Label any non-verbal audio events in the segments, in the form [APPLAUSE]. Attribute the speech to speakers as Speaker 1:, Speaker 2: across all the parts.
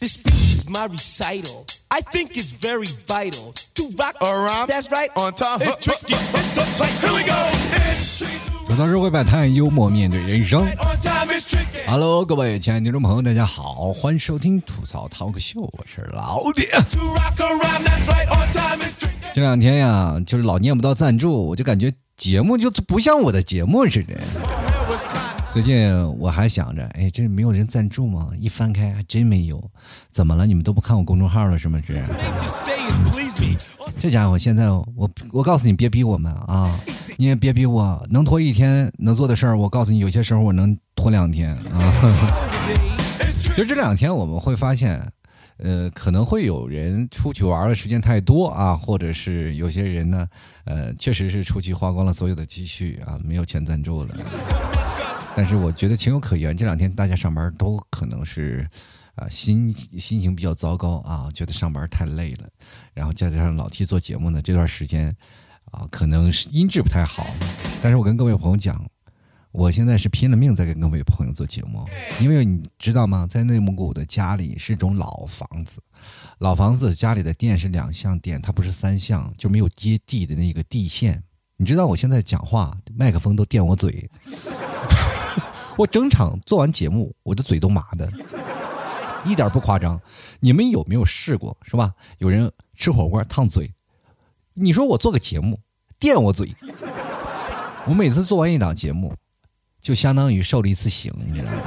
Speaker 1: This speech is my recital. I think it's very vital to rock
Speaker 2: Around.
Speaker 1: That's right.
Speaker 2: On top.
Speaker 1: It's tricky. It's the tight. Here we go. It's tricky.
Speaker 3: 吐槽社会百态，幽默面对人生。Hello，各位亲爱的听众朋友，大家好，欢迎收听吐槽 talk show，我是老铁。这两天呀，就是老念不到赞助，我就感觉节目就不像我的节目似的。最近我还想着，哎，这没有人赞助吗？一翻开还真没有，怎么了？你们都不看我公众号了是吗？这.这家伙现在我我告诉你，别逼我们啊！你也别逼我，能拖一天能做的事儿，我告诉你，有些时候我能拖两天啊。[LAUGHS] 其实这两天我们会发现，呃，可能会有人出去玩的时间太多啊，或者是有些人呢，呃，确实是出去花光了所有的积蓄啊，没有钱赞助了。但是我觉得情有可原，这两天大家上班都可能是，啊、心心情比较糟糕啊，觉得上班太累了，然后再加上老 T 做节目呢，这段时间啊，可能是音质不太好。但是我跟各位朋友讲，我现在是拼了命在跟各位朋友做节目，因为你知道吗，在内蒙古的家里是种老房子，老房子家里的电是两项电，它不是三项，就没有接地的那个地线。你知道我现在讲话，麦克风都电我嘴。我整场做完节目，我的嘴都麻的，一点不夸张。你们有没有试过，是吧？有人吃火锅烫嘴，你说我做个节目电我嘴，我每次做完一档节目，就相当于受了一次刑，你知道吗？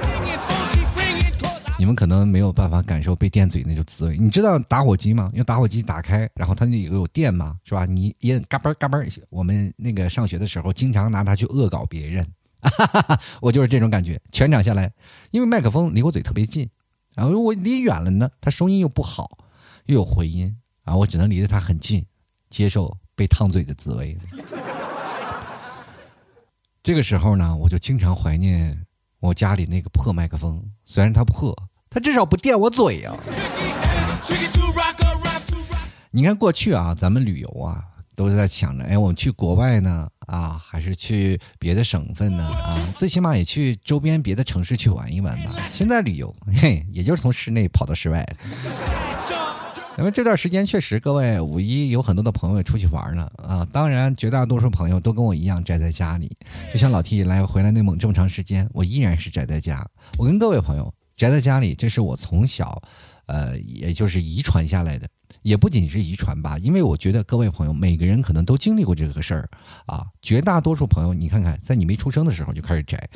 Speaker 3: 你们可能没有办法感受被电嘴那种滋味。你知道打火机吗？用打火机打开，然后它那有有电嘛，是吧？你也嘎嘣嘎嘣。我们那个上学的时候，经常拿它去恶搞别人，哈 [LAUGHS] 哈我就是这种感觉。全场下来，因为麦克风离我嘴特别近，然后我离远了呢，它声音又不好，又有回音，啊，我只能离得它很近，接受被烫嘴的滋味。这个时候呢，我就经常怀念我家里那个破麦克风，虽然它破，它至少不电我嘴呀、
Speaker 1: It's tricky to rock around. To rock.
Speaker 3: 你看过去啊，咱们旅游啊，都是在想着，哎，我们去国外呢，啊，还是去别的省份呢，啊，最起码也去周边别的城市去玩一玩吧。现在旅游，嘿，也就是从室内跑到室外。因为这段时间确实，各位五一有很多的朋友出去玩了啊。当然，绝大多数朋友都跟我一样宅在家里。就像老 T 来回来内蒙这么长时间，我依然是宅在家。我跟各位朋友宅在家里，这是我从小，呃，也就是遗传下来的。也不仅是遗传吧，因为我觉得各位朋友每个人可能都经历过这个事儿啊。绝大多数朋友，你看看，在你没出生的时候就开始宅，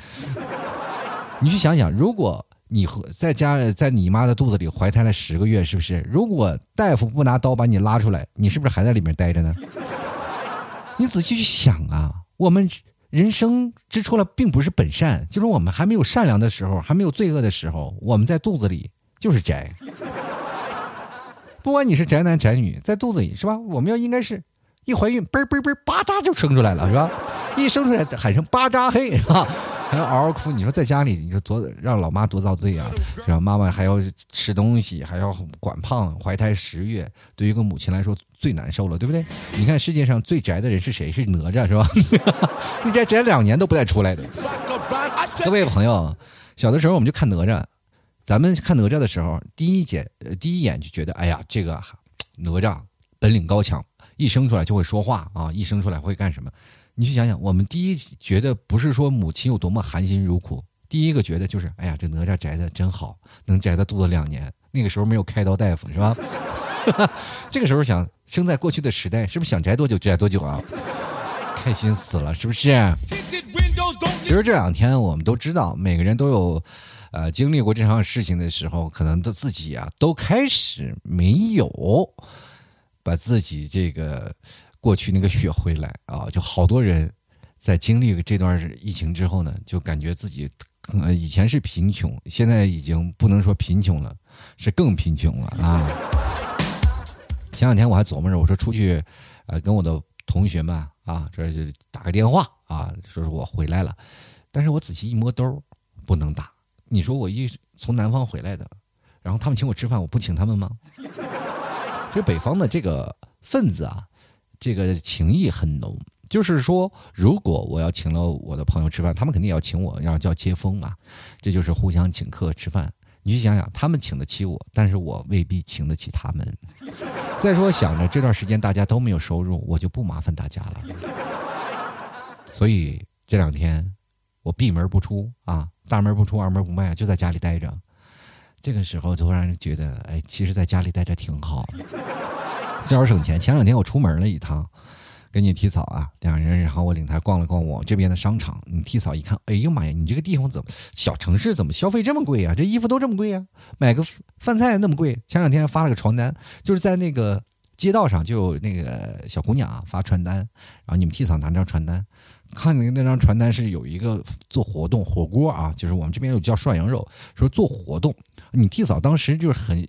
Speaker 3: [LAUGHS] 你去想想，如果你和在家在你妈的肚子里怀胎了十个月，是不是？如果大夫不拿刀把你拉出来，你是不是还在里面待着呢？[LAUGHS] 你仔细去想啊，我们人生之初了，并不是本善，就是我们还没有善良的时候，还没有罪恶的时候，我们在肚子里就是宅。不管你是宅男宅女，在肚子里是吧？我们要应该是一怀孕，嘣嘣嘣，巴扎就生出来了，是吧？一生出来喊声巴扎嘿，是吧？还要嗷嗷哭。你说在家里，你说多让老妈多遭罪啊！是吧？妈妈还要吃东西，还要管胖，怀胎十月，对于一个母亲来说最难受了，对不对？你看世界上最宅的人是谁？是哪吒，是吧？[LAUGHS] 你宅宅两年都不带出来的。各位朋友，小的时候我们就看哪吒，咱们看哪吒的时候，第一眼呃第一眼就觉得，哎呀，这个哪吒本领高强，一生出来就会说话啊，一生出来会干什么？你去想想，我们第一觉得不是说母亲有多么含辛茹苦，第一个觉得就是，哎呀，这哪吒宅的真好，能宅到肚子两年。那个时候没有开刀大夫是吧？[LAUGHS] 这个时候想生在过去的时代，是不是想宅多久宅多久啊？开心死了，是不是其实这两天我们都知道，每个人都有，呃，经历过这场事情的时候，可能都自己啊都开始没有把自己这个过去那个学回来啊，就好多人在经历这段疫情之后呢，就感觉自己可能以前是贫穷，现在已经不能说贫穷了，是更贫穷了啊。前两天我还琢磨着，我说出去，呃，跟我的同学们啊，这就打个电话啊，说是我回来了，但是我仔细一摸兜，不能打。你说我一从南方回来的，然后他们请我吃饭，我不请他们吗？[LAUGHS] 这北方的这个份子啊，这个情谊很浓。就是说，如果我要请了我的朋友吃饭，他们肯定也要请我，然后叫接风啊，这就是互相请客吃饭。你去想想，他们请得起我，但是我未必请得起他们。再说想着这段时间大家都没有收入，我就不麻烦大家了。所以这两天我闭门不出啊，大门不出，二门不迈，就在家里待着。这个时候突然觉得，哎，其实在家里待着挺好，正好省钱。前两天我出门了一趟。跟你替嫂啊，两人，然后我领他逛了逛我这边的商场。你替嫂一看，哎呦妈呀，你这个地方怎么小城市怎么消费这么贵呀？这衣服都这么贵呀？买个饭菜那么贵？前两天发了个传单，就是在那个街道上就有那个小姑娘啊发传单，然后你们替嫂拿张传单，看那那张传单是有一个做活动火锅啊，就是我们这边有叫涮羊肉，说做活动，你替嫂当时就是很。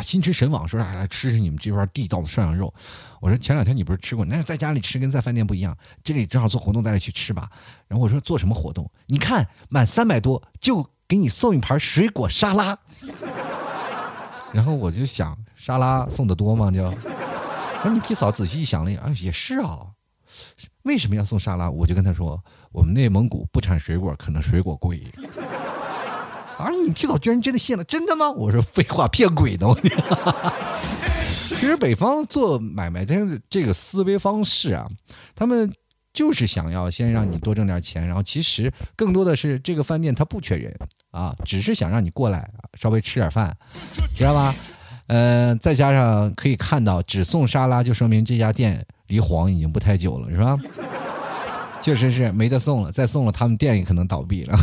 Speaker 3: 心驰神往，说来来吃吃你们这边地道的涮羊肉。我说前两天你不是吃过？那在家里吃跟在饭店不一样。这里正好做活动，咱俩去吃吧。然后我说做什么活动？你看满三百多就给你送一盘水果沙拉。然后我就想，沙拉送的多吗？就，[LAUGHS] 然后你皮嫂仔细一想了，啊，也是啊。为什么要送沙拉？我就跟他说，我们内蒙古不产水果，可能水果贵。[LAUGHS] 啊！你提早居然真的信了？真的吗？我说废话，骗鬼呢！[LAUGHS] 其实北方做买卖，的这个思维方式啊，他们就是想要先让你多挣点钱，然后其实更多的是这个饭店他不缺人啊，只是想让你过来稍微吃点饭，知道吧？嗯，再加上可以看到只送沙拉，就说明这家店离黄已经不太久了，是吧？确实是没得送了，再送了他们店也可能倒闭了。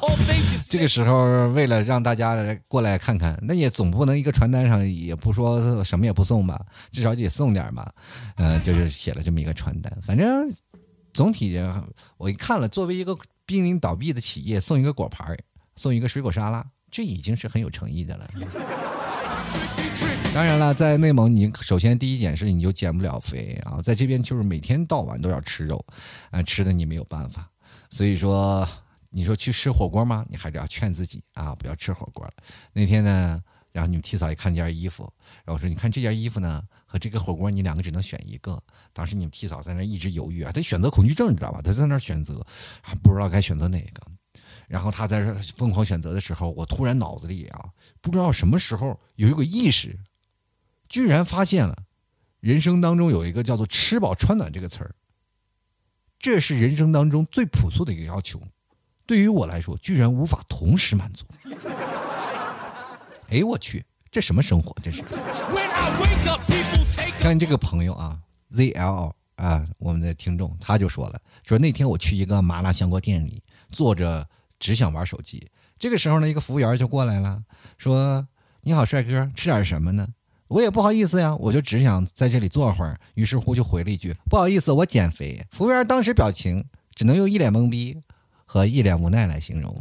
Speaker 3: [LAUGHS] 这个时候，为了让大家过来看看，那也总不能一个传单上也不说什么也不送吧，至少得送点吧。嗯，就是写了这么一个传单。反正总体我一看了，作为一个濒临倒闭的企业，送一个果盘送一个水果沙拉，这已经是很有诚意的了。当然了，在内蒙，你首先第一件事你就减不了肥啊，在这边就是每天到晚都要吃肉，啊，吃的你没有办法。所以说，你说去吃火锅吗？你还是要劝自己啊，不要吃火锅了。那天呢，然后你们提早一看件衣服，然后说你看这件衣服呢和这个火锅，你两个只能选一个。当时你们提早在那一直犹豫啊，他选择恐惧症，你知道吧？他在那选择，还不知道该选择哪个。然后他在这疯狂选择的时候，我突然脑子里啊，不知道什么时候有一个意识，居然发现了，人生当中有一个叫做“吃饱穿暖”这个词儿。这是人生当中最朴素的一个要求，对于我来说，居然无法同时满足。[LAUGHS] 哎，我去，这什么生活？这是。看这个朋友啊，ZL 啊，我们的听众他就说了，说那天我去一个麻辣香锅店里坐着。只想玩手机。这个时候呢，一个服务员就过来了，说：“你好，帅哥，吃点什么呢？”我也不好意思呀，我就只想在这里坐会儿。于是乎就回了一句：“不好意思，我减肥。”服务员当时表情只能用一脸懵逼和一脸无奈来形容。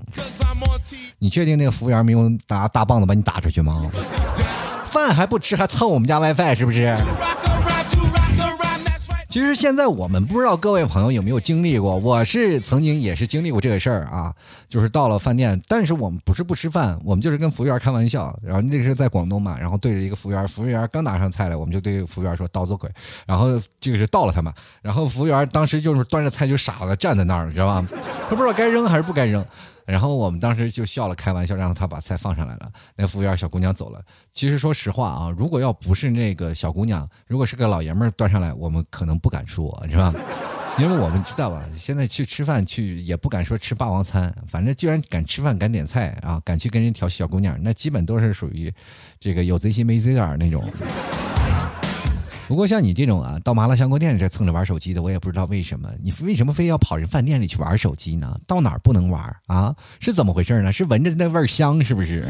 Speaker 3: 你确定那个服务员没有打大棒子把你打出去吗？饭还不吃，还蹭我们家 WiFi，是不是？其实现在我们不知道各位朋友有没有经历过，我是曾经也是经历过这个事儿啊，就是到了饭店，但是我们不是不吃饭，我们就是跟服务员开玩笑，然后那个是在广东嘛，然后对着一个服务员，服务员刚拿上菜来，我们就对服务员说刀子鬼，然后这个是到了他嘛，然后服务员当时就是端着菜就傻了，站在那儿，你知道吧？他不知道该扔还是不该扔。然后我们当时就笑了，开玩笑，然后他把菜放上来了。那服务员小姑娘走了。其实说实话啊，如果要不是那个小姑娘，如果是个老爷们儿端上来，我们可能不敢说，是吧？[LAUGHS] 因为我们知道吧，现在去吃饭去也不敢说吃霸王餐，反正居然敢吃饭敢点菜啊，敢去跟人调戏小姑娘，那基本都是属于这个有贼心没贼胆那种。不过像你这种啊，到麻辣香锅店这蹭着玩手机的，我也不知道为什么，你为什么非要跑人饭店里去玩手机呢？到哪儿不能玩啊？是怎么回事呢？是闻着那味儿香是不是？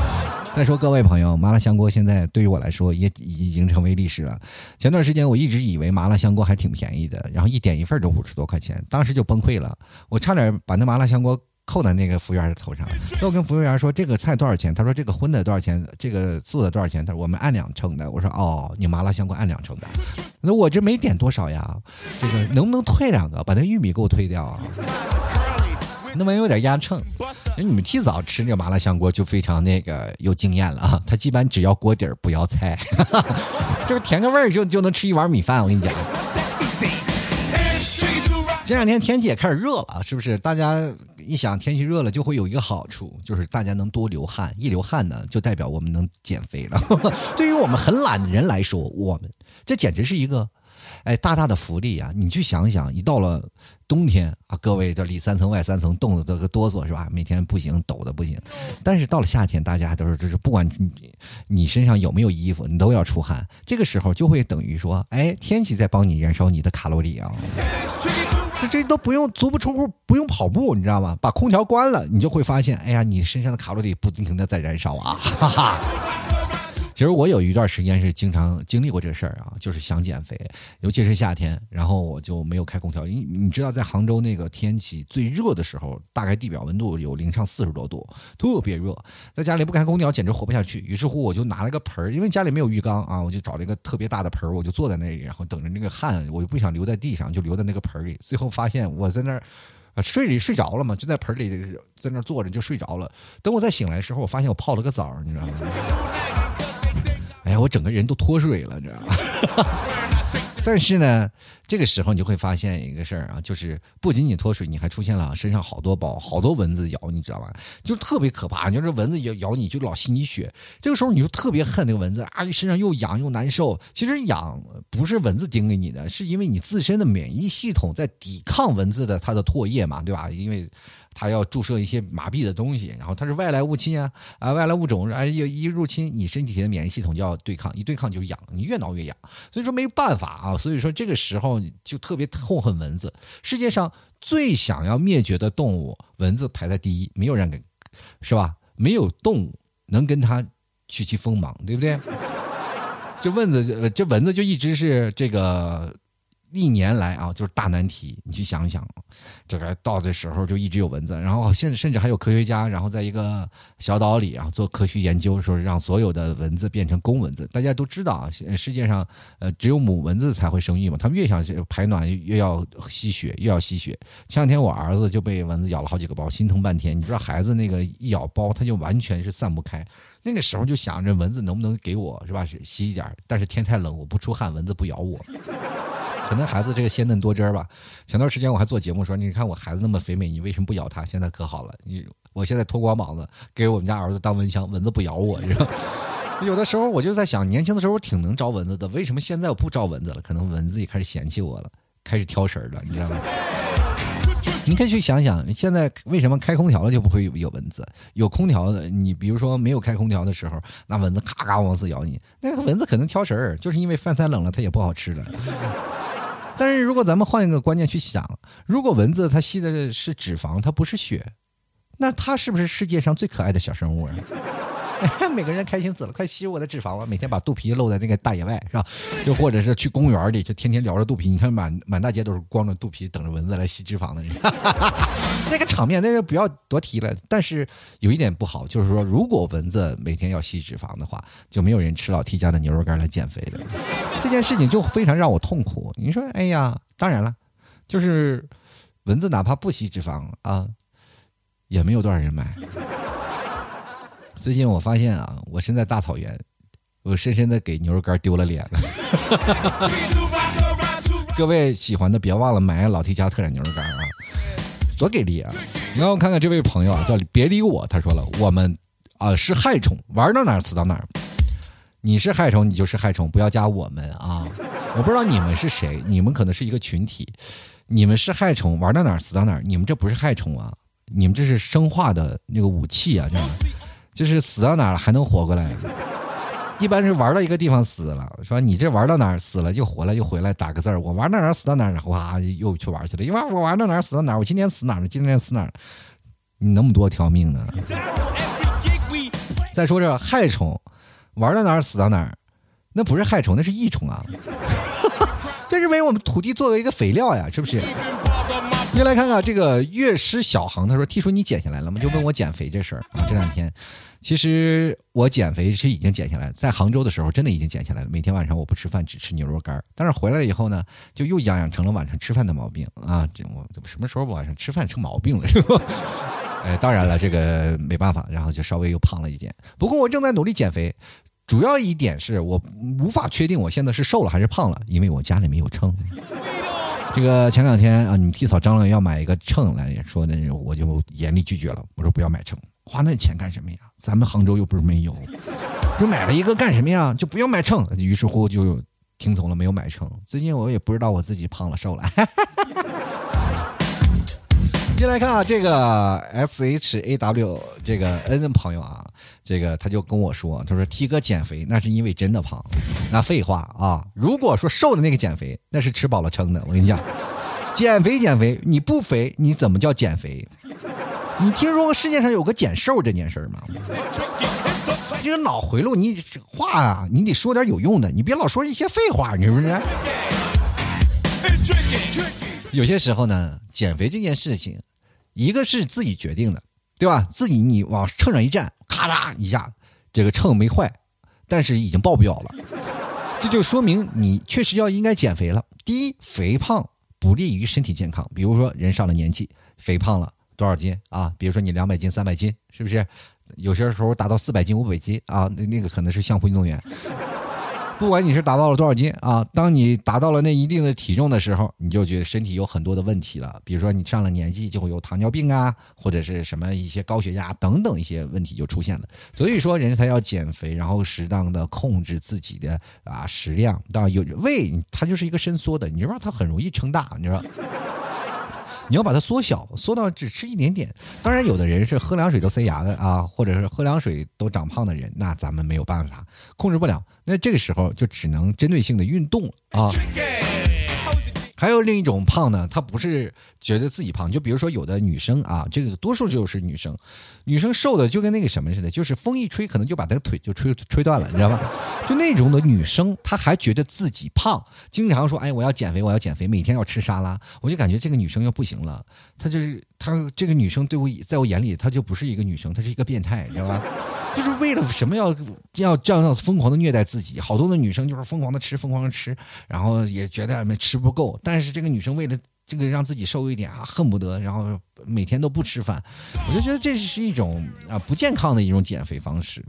Speaker 3: [LAUGHS] 再说各位朋友，麻辣香锅现在对于我来说也已经成为历史了。前段时间我一直以为麻辣香锅还挺便宜的，然后一点一份都五十多块钱，当时就崩溃了，我差点把那麻辣香锅。扣在那个服务员的头上，[LAUGHS] 最后跟服务员说这个菜多少钱？他说这个荤的多少钱？这个素的多少钱？他说我们按两称的。我说哦，你麻辣香锅按两称的。那我这没点多少呀，这个能不能退两个？把那玉米给我退掉啊。那玩意有点压秤。你们提早吃那个麻辣香锅就非常那个有经验了啊。他基本只要锅底儿不要菜，就是填个味儿就就能吃一碗米饭。我跟你讲。这两天天气也开始热了，是不是？大家一想天气热了，就会有一个好处，就是大家能多流汗，一流汗呢，就代表我们能减肥了。[LAUGHS] 对于我们很懒的人来说，我们这简直是一个。哎，大大的福利啊！你去想想，一到了冬天啊，各位这里三层外三层，冻得这个哆嗦是吧？每天不行，抖的不行。但是到了夏天，大家都是就是不管你你身上有没有衣服，你都要出汗。这个时候就会等于说，哎，天气在帮你燃烧你的卡路里啊！这都不用足不出户，不用跑步，你知道吗？把空调关了，你就会发现，哎呀，你身上的卡路里不停的在燃烧啊！哈哈。其实我有一段时间是经常经历过这事儿啊，就是想减肥，尤其是夏天，然后我就没有开空调。你你知道，在杭州那个天气最热的时候，大概地表温度有零上四十多度，特别热，在家里不开空调简直活不下去。于是乎，我就拿了个盆儿，因为家里没有浴缸啊，我就找了一个特别大的盆儿，我就坐在那里，然后等着那个汗，我就不想留在地上，就留在那个盆儿里。最后发现我在那儿啊睡里睡着了嘛，就在盆里在那儿坐着就睡着了。等我再醒来的时候，我发现我泡了个澡，你知道吗？我整个人都脱水了，你知道吗？[LAUGHS] 但是呢，这个时候你就会发现一个事儿啊，就是不仅仅脱水，你还出现了身上好多包，好多蚊子咬，你知道吧？就特别可怕。你说蚊子咬咬你就老吸你血，这个时候你就特别恨那个蚊子啊，身上又痒又难受。其实痒不是蚊子叮给你的，是因为你自身的免疫系统在抵抗蚊子的它的唾液嘛，对吧？因为。它要注射一些麻痹的东西，然后它是外来物侵啊啊，外来物种啊一一入侵，你身体的免疫系统就要对抗，一对抗就痒，你越挠越痒，所以说没办法啊，所以说这个时候就特别痛恨蚊子。世界上最想要灭绝的动物，蚊子排在第一，没有人给，是吧？没有动物能跟它去其锋芒，对不对？这蚊子，这蚊子就一直是这个。历年来啊，就是大难题。你去想想，这个到的时候就一直有蚊子，然后现在甚至还有科学家，然后在一个小岛里啊做科学研究，说让所有的蚊子变成公蚊子。大家都知道啊，世界上呃只有母蚊子才会生育嘛，它们越想排卵越要吸血，越要吸血。前两天我儿子就被蚊子咬了好几个包，心疼半天。你知道孩子那个一咬包，他就完全是散不开。那个时候就想着蚊子能不能给我是吧，吸一点？但是天太冷，我不出汗，蚊子不咬我。可能孩子这个鲜嫩多汁儿吧。前段时间我还做节目说，你看我孩子那么肥美，你为什么不咬他？现在可好了，你我现在脱光膀子给我们家儿子当蚊香，蚊子不咬我。你知道，[LAUGHS] 有的时候我就在想，年轻的时候我挺能招蚊子的，为什么现在我不招蚊子了？可能蚊子也开始嫌弃我了，开始挑食了，你知道吗？你可以去想想，现在为什么开空调了就不会有蚊子？有空调的，你比如说没有开空调的时候，那蚊子咔咔往死咬你，那个蚊子可能挑食儿，就是因为饭菜冷了，它也不好吃了。但是如果咱们换一个观念去想，如果蚊子它吸的是脂肪，它不是血，那它是不是世界上最可爱的小生物啊？[LAUGHS] 每个人开心死了，快吸我的脂肪吧！每天把肚皮露在那个大野外，是吧？就或者是去公园里，就天天撩着肚皮，你看满满大街都是光着肚皮等着蚊子来吸脂肪的人，[LAUGHS] 那个场面，那就不要多提了。但是有一点不好，就是说，如果蚊子每天要吸脂肪的话，就没有人吃老 T 家的牛肉干来减肥了。这件事情就非常让我痛苦。你说，哎呀，当然了，就是蚊子哪怕不吸脂肪啊，也没有多少人买。最近我发现啊，我身在大草原，我深深的给牛肉干丢了脸了。[LAUGHS] 各位喜欢的别忘了买老 T 家特产牛肉干啊，多给力啊！你让我看看这位朋友啊，叫别理我，他说了，我们啊是害虫，玩到哪儿死到哪儿。你是害虫，你就是害虫，不要加我们啊！我不知道你们是谁，你们可能是一个群体。你们是害虫，玩到哪儿死到哪儿。你们这不是害虫啊，你们这是生化的那个武器啊，这样。就是死到哪了还能活过来，一般是玩到一个地方死了，说你这玩到哪儿死了又活了又回来打个字儿，我玩到哪儿死到哪儿，哇又去玩去了，因为我玩到哪儿死到哪儿，我今天死哪儿了，今天死哪儿，你那么多条命呢？再说这害虫，玩到哪儿死到哪儿，那不是害虫，那是益虫啊，[LAUGHS] 这是为我们土地作为一个肥料呀，是不是？你来看看这个乐师小航，他说：“T 叔，你减下来了吗？”就问我减肥这事儿啊。这两天，其实我减肥是已经减下来，在杭州的时候真的已经减下来了。每天晚上我不吃饭，只吃牛肉干儿但是回来以后呢，就又养养成了晚上吃饭的毛病啊。这我什么时候晚上吃饭成毛病了是吧？哎，当然了，这个没办法，然后就稍微又胖了一点。不过我正在努力减肥，主要一点是我无法确定我现在是瘦了还是胖了，因为我家里没有称。这个前两天啊，你们替嫂张罗要买一个秤来说的，我就严厉拒绝了。我说不要买秤，花那钱干什么呀？咱们杭州又不是没有，[LAUGHS] 就买了一个干什么呀？就不要买秤。于是乎就听从了，没有买秤。最近我也不知道我自己胖了瘦了。接来看啊，这个 S H A W 这个 N 的朋友啊，这个他就跟我说，他说 T 哥减肥那是因为真的胖，那废话啊，如果说瘦的那个减肥，那是吃饱了撑的。我跟你讲，[LAUGHS] 减肥减肥，你不肥你怎么叫减肥？你听说过世界上有个减瘦这件事吗？这个脑回路，你话啊，你得说点有用的，你别老说一些废话，你是不是？有些时候呢，减肥这件事情，一个是自己决定的，对吧？自己你往秤上一站，咔嗒一下，这个秤没坏，但是已经爆表了，这就说明你确实要应该减肥了。第一，肥胖不利于身体健康，比如说人上了年纪，肥胖了多少斤啊？比如说你两百斤、三百斤，是不是？有些时候达到四百斤、五百斤啊，那那个可能是相扑运动员。不管你是达到了多少斤啊，当你达到了那一定的体重的时候，你就觉得身体有很多的问题了。比如说你上了年纪，就会有糖尿病啊，或者是什么一些高血压等等一些问题就出现了。所以说，人才要减肥，然后适当的控制自己的啊食量。当然有胃，它就是一个伸缩的，你知道它很容易撑大，你知道。你要把它缩小，缩到只吃一点点。当然，有的人是喝凉水都塞牙的啊，或者是喝凉水都长胖的人，那咱们没有办法控制不了。那这个时候就只能针对性的运动啊。还有另一种胖呢，她不是觉得自己胖，就比如说有的女生啊，这个多数就是女生，女生瘦的就跟那个什么似的，就是风一吹，可能就把她的腿就吹吹断了，你知道吧？就那种的女生，她还觉得自己胖，经常说：“哎，我要减肥，我要减肥，每天要吃沙拉。”我就感觉这个女生要不行了，她就是她这个女生对我在我眼里，她就不是一个女生，她是一个变态，你知道吧？就是为了什么要要这样疯狂的虐待自己？好多的女生就是疯狂的吃，疯狂的吃，然后也觉得没吃不够。但是这个女生为了这个让自己瘦一点啊，恨不得然后每天都不吃饭。我就觉得这是一种啊不健康的一种减肥方式。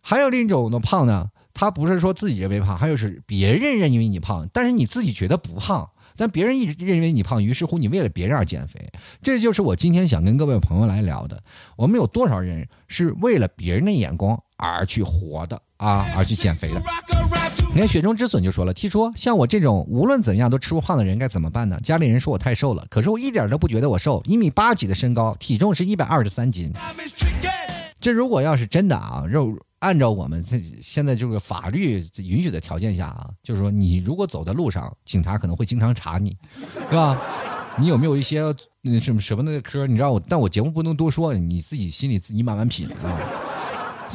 Speaker 3: 还有另一种的胖呢，他不是说自己认为胖，还有是别人认为你胖，但是你自己觉得不胖。但别人一直认为你胖，于是乎你为了别人而减肥，这就是我今天想跟各位朋友来聊的。我们有多少人是为了别人的眼光而去活的啊，而去减肥的？你看雪中之笋就说了，听说像我这种无论怎样都吃不胖的人该怎么办呢？家里人说我太瘦了，可是我一点都不觉得我瘦，一米八几的身高，体重是一百二十三斤。这如果要是真的啊，肉。按照我们这现在这个法律允许的条件下啊，就是说你如果走在路上，警察可能会经常查你，是吧？你有没有一些什么什么的科？你知道我，但我节目不能多说，你自己心里自己慢慢品啊。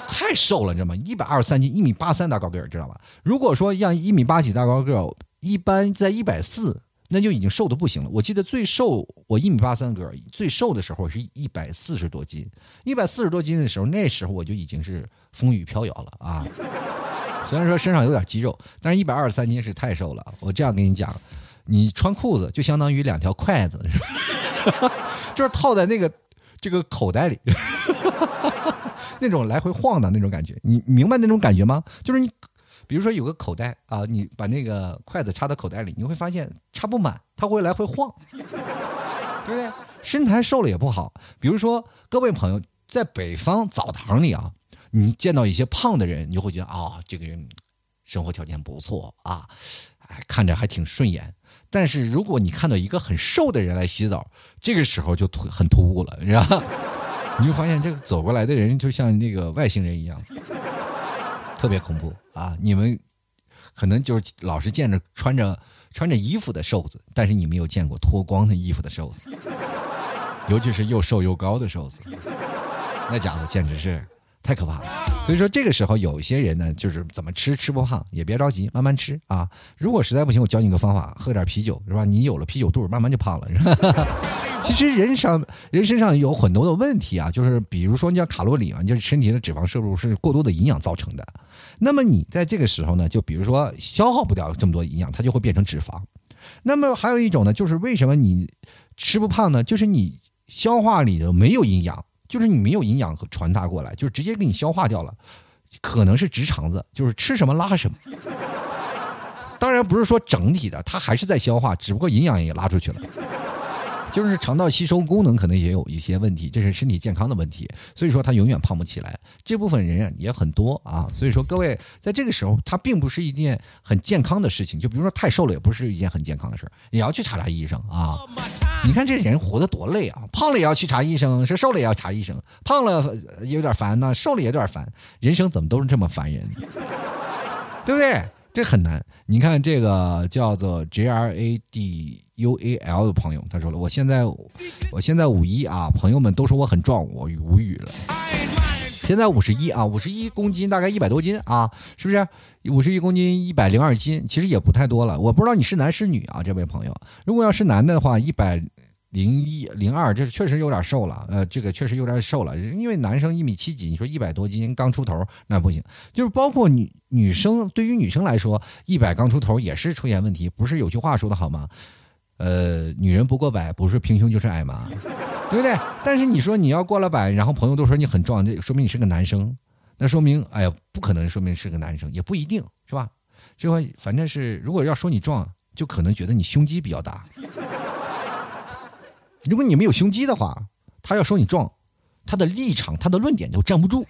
Speaker 3: 太瘦了，你知道吗？一百二十三斤，一米八三大高个儿，知道吧？如果说让一米八几大高个儿，一般在一百四。那就已经瘦的不行了。我记得最瘦，我一米八三个，最瘦的时候是一百四十多斤。一百四十多斤的时候，那时候我就已经是风雨飘摇了啊。虽然说身上有点肌肉，但是一百二十三斤是太瘦了。我这样跟你讲，你穿裤子就相当于两条筷子，[LAUGHS] 就是套在那个这个口袋里，[LAUGHS] 那种来回晃的那种感觉。你明白那种感觉吗？就是你。比如说有个口袋啊，你把那个筷子插到口袋里，你会发现插不满，它会来回晃，[LAUGHS] 对不对？身材瘦了也不好。比如说各位朋友在北方澡堂里啊，你见到一些胖的人，你就会觉得啊，这个人生活条件不错啊，哎，看着还挺顺眼。但是如果你看到一个很瘦的人来洗澡，这个时候就突很突兀了，你知道吗？你就发现这个走过来的人就像那个外星人一样。特别恐怖啊！你们可能就是老是见着穿着穿着衣服的瘦子，但是你没有见过脱光的衣服的瘦子，尤其是又瘦又高的瘦子，那家伙简直是太可怕了。所以说这个时候有些人呢，就是怎么吃吃不胖，也别着急，慢慢吃啊。如果实在不行，我教你个方法，喝点啤酒是吧？你有了啤酒肚，慢慢就胖了。是吧？[LAUGHS] 其实人上人身上有很多的问题啊，就是比如说你叫卡路里嘛，就是身体的脂肪摄入是过多的营养造成的。那么你在这个时候呢，就比如说消耗不掉这么多营养，它就会变成脂肪。那么还有一种呢，就是为什么你吃不胖呢？就是你消化里头没有营养，就是你没有营养和传达过来，就直接给你消化掉了，可能是直肠子，就是吃什么拉什么。当然不是说整体的，它还是在消化，只不过营养也拉出去了。就是肠道吸收功能可能也有一些问题，这是身体健康的问题，所以说他永远胖不起来。这部分人也很多啊，所以说各位在这个时候，它并不是一件很健康的事情。就比如说太瘦了，也不是一件很健康的事儿，也要去查查医生啊。你看这人活得多累啊，胖了也要去查医生，是瘦了也要查医生，胖了有点烦呢，瘦了也有点烦，人生怎么都是这么烦人，对不对？这很难。你看这个叫做 J R A D U A L 的朋友，他说了：“我现在，我现在五一啊，朋友们都说我很壮，我无语了。现在五十一啊，五十一公斤，大概一百多斤啊，是不是？五十一公斤，一百零二斤，其实也不太多了。我不知道你是男是女啊，这位朋友。如果要是男的话，一百。”零一零二，这确实有点瘦了，呃，这个确实有点瘦了，因为男生一米七几，你说一百多斤刚出头，那不行。就是包括女女生，对于女生来说，一百刚出头也是出现问题。不是有句话说的好吗？呃，女人不过百，不是平胸就是矮嘛，对不对？但是你说你要过了百，然后朋友都说你很壮，这说明你是个男生，那说明哎呀，不可能说明是个男生，也不一定是吧？这块反正是，如果要说你壮，就可能觉得你胸肌比较大。如果你没有胸肌的话，他要说你壮，他的立场、他的论点都站不住。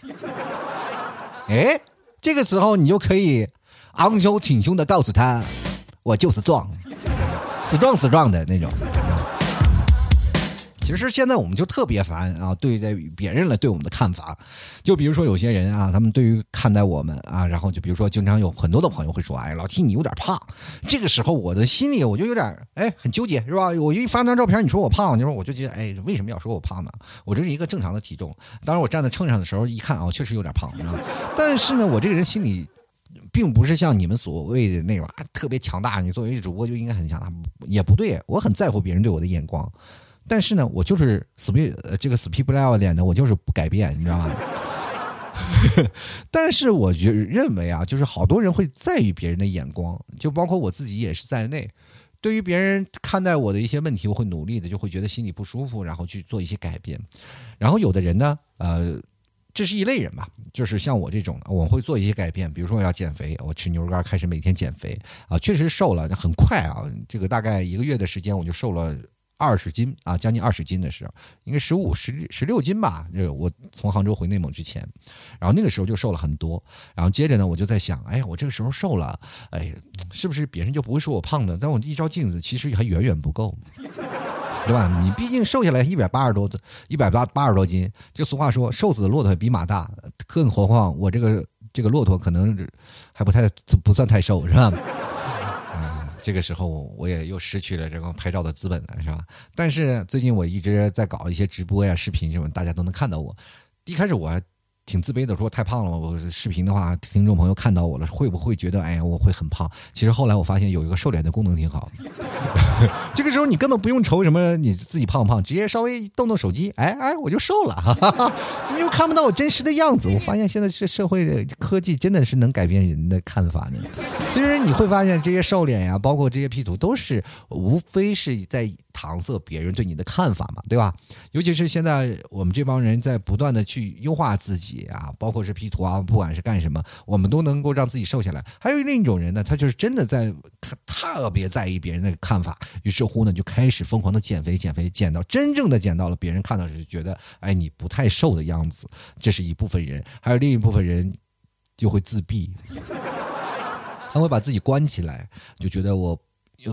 Speaker 3: [LAUGHS] 哎，这个时候你就可以昂首挺胸的告诉他，我就是壮，死壮死壮的那种。其实现在我们就特别烦啊，对待别人来对我们的看法，就比如说有些人啊，他们对于看待我们啊，然后就比如说经常有很多的朋友会说，哎，老 T 你有点胖，这个时候我的心里我就有点哎很纠结是吧？我一发张照片，你说我胖，你说我就觉得哎为什么要说我胖呢？我这是一个正常的体重，当然我站在秤上的时候一看啊，确实有点胖，但是呢，我这个人心里并不是像你们所谓的那种啊特别强大，你作为主播就应该很强大，也不对，我很在乎别人对我的眼光。但是呢，我就是死皮呃这个死皮不赖脸的，我就是不改变，你知道吗？[LAUGHS] 但是我觉认为啊，就是好多人会在意别人的眼光，就包括我自己也是在内。对于别人看待我的一些问题，我会努力的，就会觉得心里不舒服，然后去做一些改变。然后有的人呢，呃，这是一类人吧，就是像我这种，我会做一些改变，比如说我要减肥，我吃牛肉干，开始每天减肥啊，确实瘦了，很快啊，这个大概一个月的时间我就瘦了。二十斤啊，将近二十斤的时候，应该十五、十十六斤吧。这个我从杭州回内蒙之前，然后那个时候就瘦了很多。然后接着呢，我就在想，哎，我这个时候瘦了，哎，是不是别人就不会说我胖了？但我一照镜子，其实还远远不够，对吧？你毕竟瘦下来一百八十多，一百八八十多斤。这俗话说，瘦死的骆驼比马大，更何况我这个这个骆驼可能还不太不算太瘦，是吧？这个时候我也又失去了这个拍照的资本了，是吧？但是最近我一直在搞一些直播呀、视频什么，大家都能看到我。一开始我还。挺自卑的，说太胖了。我视频的话，听众朋友看到我了，会不会觉得哎呀我会很胖？其实后来我发现有一个瘦脸的功能挺好。[LAUGHS] 这个时候你根本不用愁什么你自己胖不胖，直接稍微动动手机，哎哎我就瘦了。哈 [LAUGHS] 哈你又看不到我真实的样子。我发现现在这社会的科技真的是能改变人的看法的。其实你会发现这些瘦脸呀，包括这些 P 图，都是无非是在。搪塞别人对你的看法嘛，对吧？尤其是现在我们这帮人在不断的去优化自己啊，包括是 P 图啊，不管是干什么，我们都能够让自己瘦下来。还有另一种人呢，他就是真的在特别在意别人的看法，于是乎呢就开始疯狂的减肥，减肥，减到真正的减到了别人看到是觉得哎你不太瘦的样子，这是一部分人。还有另一部分人就会自闭，他会把自己关起来，就觉得我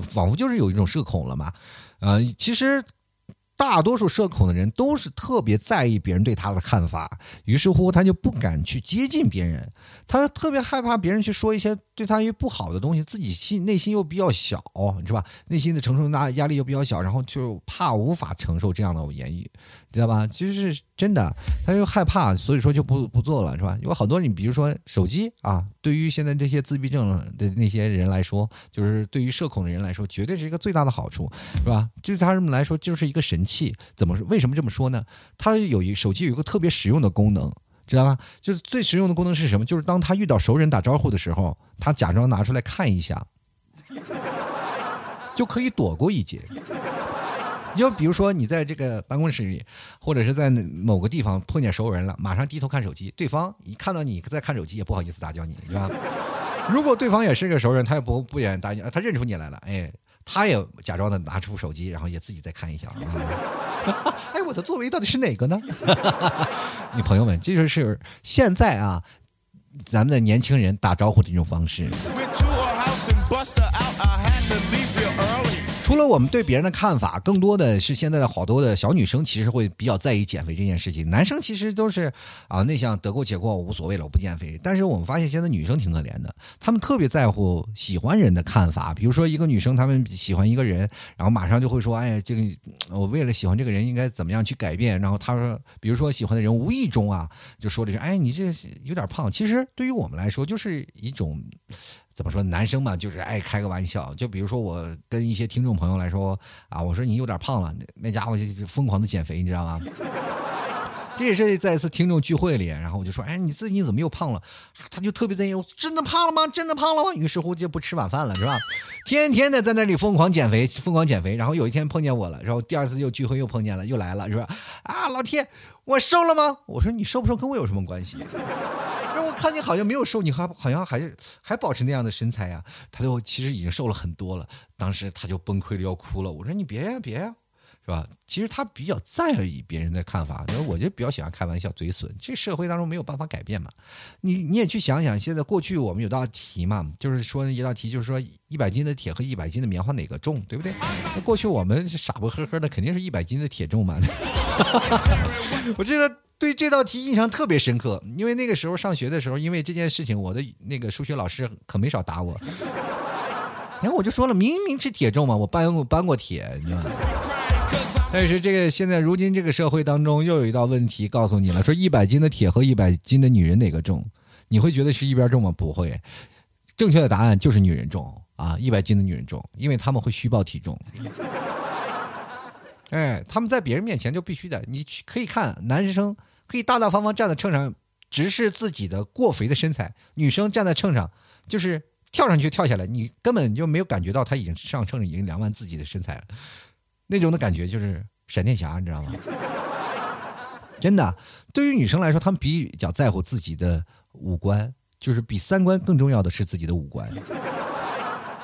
Speaker 3: 仿佛就是有一种社恐了嘛。呃，其实大多数社恐的人都是特别在意别人对他的看法，于是乎他就不敢去接近别人，他特别害怕别人去说一些对他不好的东西，自己心内心又比较小，是吧？内心的承受压压力又比较小，然后就怕无法承受这样的言语。知道吧？其实是真的，他又害怕，所以说就不不做了，是吧？有好多你比如说手机啊，对于现在这些自闭症的那些人来说，就是对于社恐的人来说，绝对是一个最大的好处，是吧？对他们来说就是一个神器。怎么说？为什么这么说呢？它有一手机有一个特别实用的功能，知道吧？就是最实用的功能是什么？就是当他遇到熟人打招呼的时候，他假装拿出来看一下，就可以躲过一劫。就比如说，你在这个办公室里，或者是在某个地方碰见熟人了，马上低头看手机，对方一看到你在看手机，也不好意思打搅你，是吧？[LAUGHS] 如果对方也是个熟人，他也不不愿意打搅，他认出你来了，哎，他也假装的拿出手机，然后也自己再看一下。[LAUGHS] 哎，我的座位到底是哪个呢？[LAUGHS] 你朋友们，这就是现在啊，咱们的年轻人打招呼的一种方式。除了我们对别人的看法，更多的是现在的好多的小女生其实会比较在意减肥这件事情。男生其实都是啊内向，得过且过，无所谓了，我不减肥。但是我们发现现在女生挺可怜的，她们特别在乎喜欢人的看法。比如说一个女生，她们喜欢一个人，然后马上就会说：“哎呀，这个我为了喜欢这个人，应该怎么样去改变？”然后她说：“比如说喜欢的人无意中啊，就说了一句：‘哎，你这有点胖。’其实对于我们来说，就是一种。”怎么说？男生嘛，就是爱开个玩笑。就比如说，我跟一些听众朋友来说啊，我说你有点胖了，那家伙就疯狂的减肥，你知道吗？[LAUGHS] 这也是在一次听众聚会里，然后我就说，哎，你最近怎么又胖了？他就特别在意，我真的胖了吗？真的胖了吗？于是乎就不吃晚饭了，是吧？天天的在那里疯狂减肥，疯狂减肥。然后有一天碰见我了，然后第二次又聚会又碰见了，又来了，是吧？啊，老铁，我瘦了吗？我说你瘦不瘦跟我有什么关系？看你好像没有瘦，你还好像还还保持那样的身材呀？他就其实已经瘦了很多了。当时他就崩溃的要哭了。我说你别呀别呀，是吧？其实他比较在意别人的看法，那我就比较喜欢开玩笑嘴损。这社会当中没有办法改变嘛。你你也去想想，现在过去我们有道题嘛，就是说一道题，就是说一百斤的铁和一百斤的棉花哪个重，对不对？那过去我们傻不呵呵的，肯定是一百斤的铁重嘛。[LAUGHS] 我这个。对这道题印象特别深刻，因为那个时候上学的时候，因为这件事情，我的那个数学老师可没少打我。[LAUGHS] 然后我就说了，明明是铁重嘛，我搬过搬过铁，你知道吗？但是这个现在如今这个社会当中，又有一道问题告诉你了：说一百斤的铁和一百斤的女人哪个重？你会觉得是一边重吗？不会，正确的答案就是女人重啊，一百斤的女人重，因为他们会虚报体重。[LAUGHS] 哎，他们在别人面前就必须的，你可以看男生。可以大大方方站在秤上，直视自己的过肥的身材。女生站在秤上，就是跳上去跳下来，你根本就没有感觉到她已经上秤已经量完自己的身材了。那种的感觉就是闪电侠，你知道吗？[LAUGHS] 真的，对于女生来说，她们比较在乎自己的五官，就是比三观更重要的是自己的五官。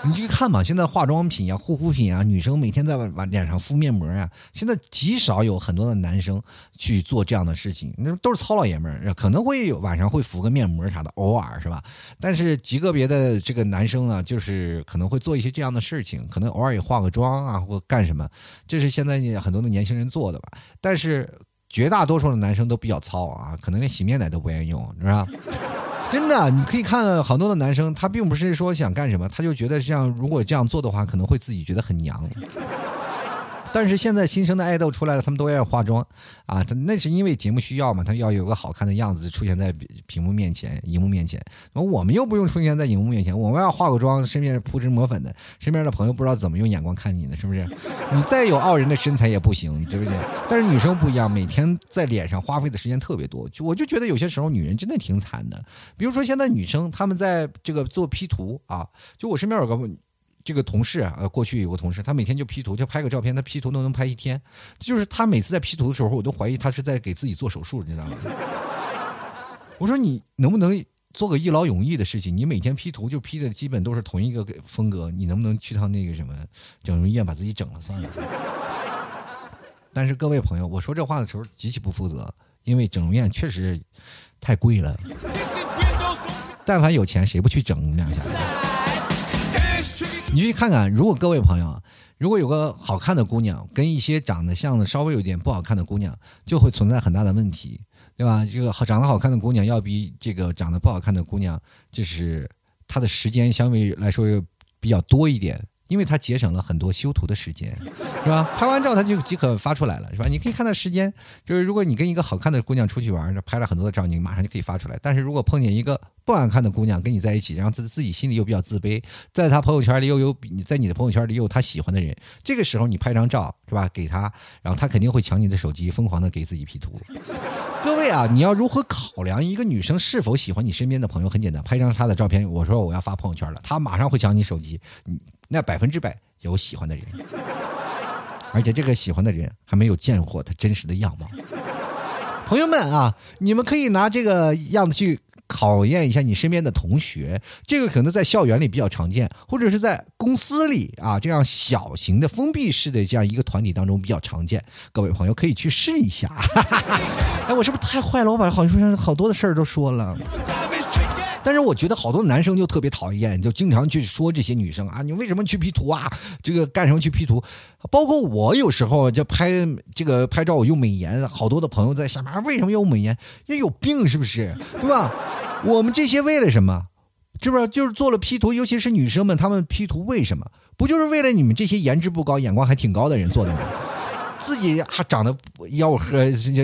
Speaker 3: 你去看嘛，现在化妆品呀、护肤品啊，女生每天在往脸上敷面膜呀，现在极少有很多的男生去做这样的事情，那都是糙老爷们儿，可能会有晚上会敷个面膜啥的，偶尔是吧？但是极个别的这个男生啊，就是可能会做一些这样的事情，可能偶尔也化个妆啊，或干什么，这是现在很多的年轻人做的吧？但是绝大多数的男生都比较糙啊，可能连洗面奶都不愿意用，是吧？真的，你可以看很多的男生，他并不是说想干什么，他就觉得这样，如果这样做的话，可能会自己觉得很娘。但是现在新生的爱豆出来了，他们都要化妆啊，那是因为节目需要嘛，他要有个好看的样子出现在屏幕面前、荧幕面前。我们又不用出现在荧幕面前，我们要化个妆，身边铺脂抹粉的，身边的朋友不知道怎么用眼光看你呢，是不是？你再有傲人的身材也不行，对不对？但是女生不一样，每天在脸上花费的时间特别多，就我就觉得有些时候女人真的挺惨的。比如说现在女生她们在这个做 P 图啊，就我身边有个。这个同事啊，过去有个同事，他每天就 P 图，就拍个照片，他 P 图都能拍一天。就是他每次在 P 图的时候，我都怀疑他是在给自己做手术，你知道吗？我说你能不能做个一劳永逸的事情？你每天 P 图就 P 的基本都是同一个风格，你能不能去趟那个什么整容医院把自己整了算了？但是各位朋友，我说这话的时候极其不负责，因为整容院确实太贵了。但凡有钱，谁不去整两下？你去看看，如果各位朋友，如果有个好看的姑娘跟一些长得像的稍微有点不好看的姑娘，就会存在很大的问题，对吧？这个好长得好看的姑娘要比这个长得不好看的姑娘，就是她的时间相对来说比较多一点。因为它节省了很多修图的时间，[LAUGHS] 是吧？拍完照它就即可发出来了，是吧？你可以看到时间，就是如果你跟一个好看的姑娘出去玩，拍了很多的照，你马上就可以发出来。但是如果碰见一个不好看的姑娘跟你在一起，然后自自己心里又比较自卑，在她朋友圈里又有你在你的朋友圈里又有她喜欢的人，这个时候你拍张照，是吧？给她，然后她肯定会抢你的手机，疯狂的给自己 P 图。各位啊，你要如何考量一个女生是否喜欢你身边的朋友？很简单，拍张她的照片，我说我要发朋友圈了，她马上会抢你手机，你。那百分之百有喜欢的人，而且这个喜欢的人还没有见过他真实的样貌。朋友们啊，你们可以拿这个样子去考验一下你身边的同学，这个可能在校园里比较常见，或者是在公司里啊这样小型的封闭式的这样一个团体当中比较常见。各位朋友可以去试一下。[LAUGHS] 哎，我是不是太坏了？我把好像好多的事儿都说了。但是我觉得好多男生就特别讨厌，就经常去说这些女生啊，你为什么去 P 图啊？这个干什么去 P 图？包括我有时候就拍这个拍照，我用美颜，好多的朋友在下面为什么用美颜？因为有病是不是？对吧？我们这些为了什么？是不是就是做了 P 图？尤其是女生们，她们 P 图为什么？不就是为了你们这些颜值不高、眼光还挺高的人做的吗？自己还长得吆喝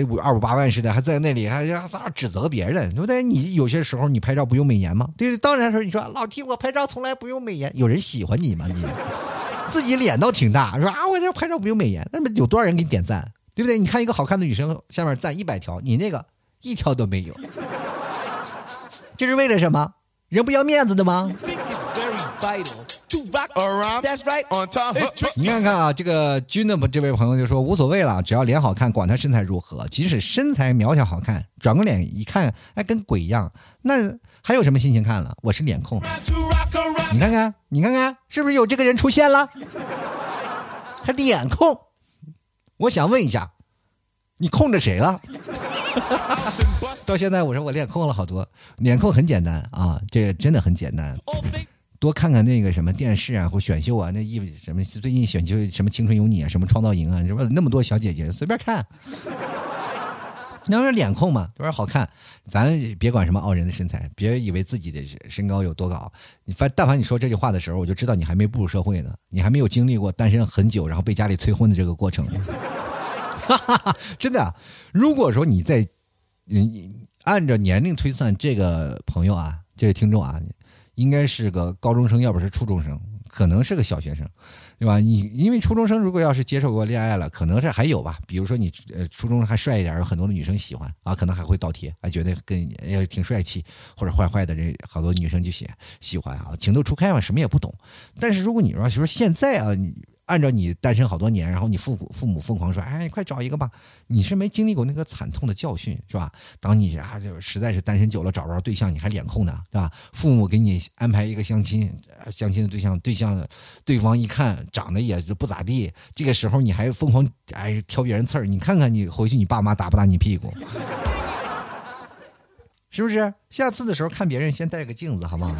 Speaker 3: 五二五八万似的，还在那里还咋指责别人，对不对？你有些时候你拍照不用美颜吗？对，当然说你说老 T 我拍照从来不用美颜，有人喜欢你吗？你 [LAUGHS] 自己脸倒挺大，说啊我这拍照不用美颜，那么有多少人给你点赞，对不对？你看一个好看的女生下面赞一百条，你那个一条都没有，[LAUGHS] 这是为了什么？人不要面子的吗？你看看啊，这个君的这位朋友就说无所谓了，只要脸好看，管他身材如何，即使身材苗条好看，转过脸一看，哎，跟鬼一样，那还有什么心情看了？我是脸控，你看看，你看看，是不是有这个人出现了？还脸控？我想问一下，你控着谁了？[LAUGHS] 到现在我说我脸控了好多，脸控很简单啊，这个真的很简单。多看看那个什么电视啊，或选秀啊，那意味什么？最近选秀什么《青春有你》啊，什么《创造营》啊，什么那么多小姐姐，随便看。[LAUGHS] 你要是脸控嘛，多少好看，咱别管什么傲人的身材，别以为自己的身高有多高。你凡但凡你说这句话的时候，我就知道你还没步入社会呢，你还没有经历过单身很久，然后被家里催婚的这个过程。哈哈，真的，如果说你在，你按照年龄推算，这个朋友啊，这位听众啊。应该是个高中生，要不是初中生，可能是个小学生，对吧？你因为初中生如果要是接受过恋爱了，可能是还有吧。比如说你呃初中还帅一点，有很多的女生喜欢啊，可能还会倒贴，还觉得跟也挺帅气，或者坏坏的人，好多女生就喜喜欢啊，情窦初开嘛，什么也不懂。但是如果你说说现在啊，你。按照你单身好多年，然后你父母父母疯狂说：“哎，快找一个吧！”你是没经历过那个惨痛的教训，是吧？当你啊，就实在是单身久了，找不着对象，你还脸控呢，对吧？父母给你安排一个相亲，相亲的对象，对象对方一看长得也是不咋地，这个时候你还疯狂哎挑别人刺儿，你看看你回去你爸妈打不打你屁股？[LAUGHS] 是不是？下次的时候看别人先带个镜子，好不好？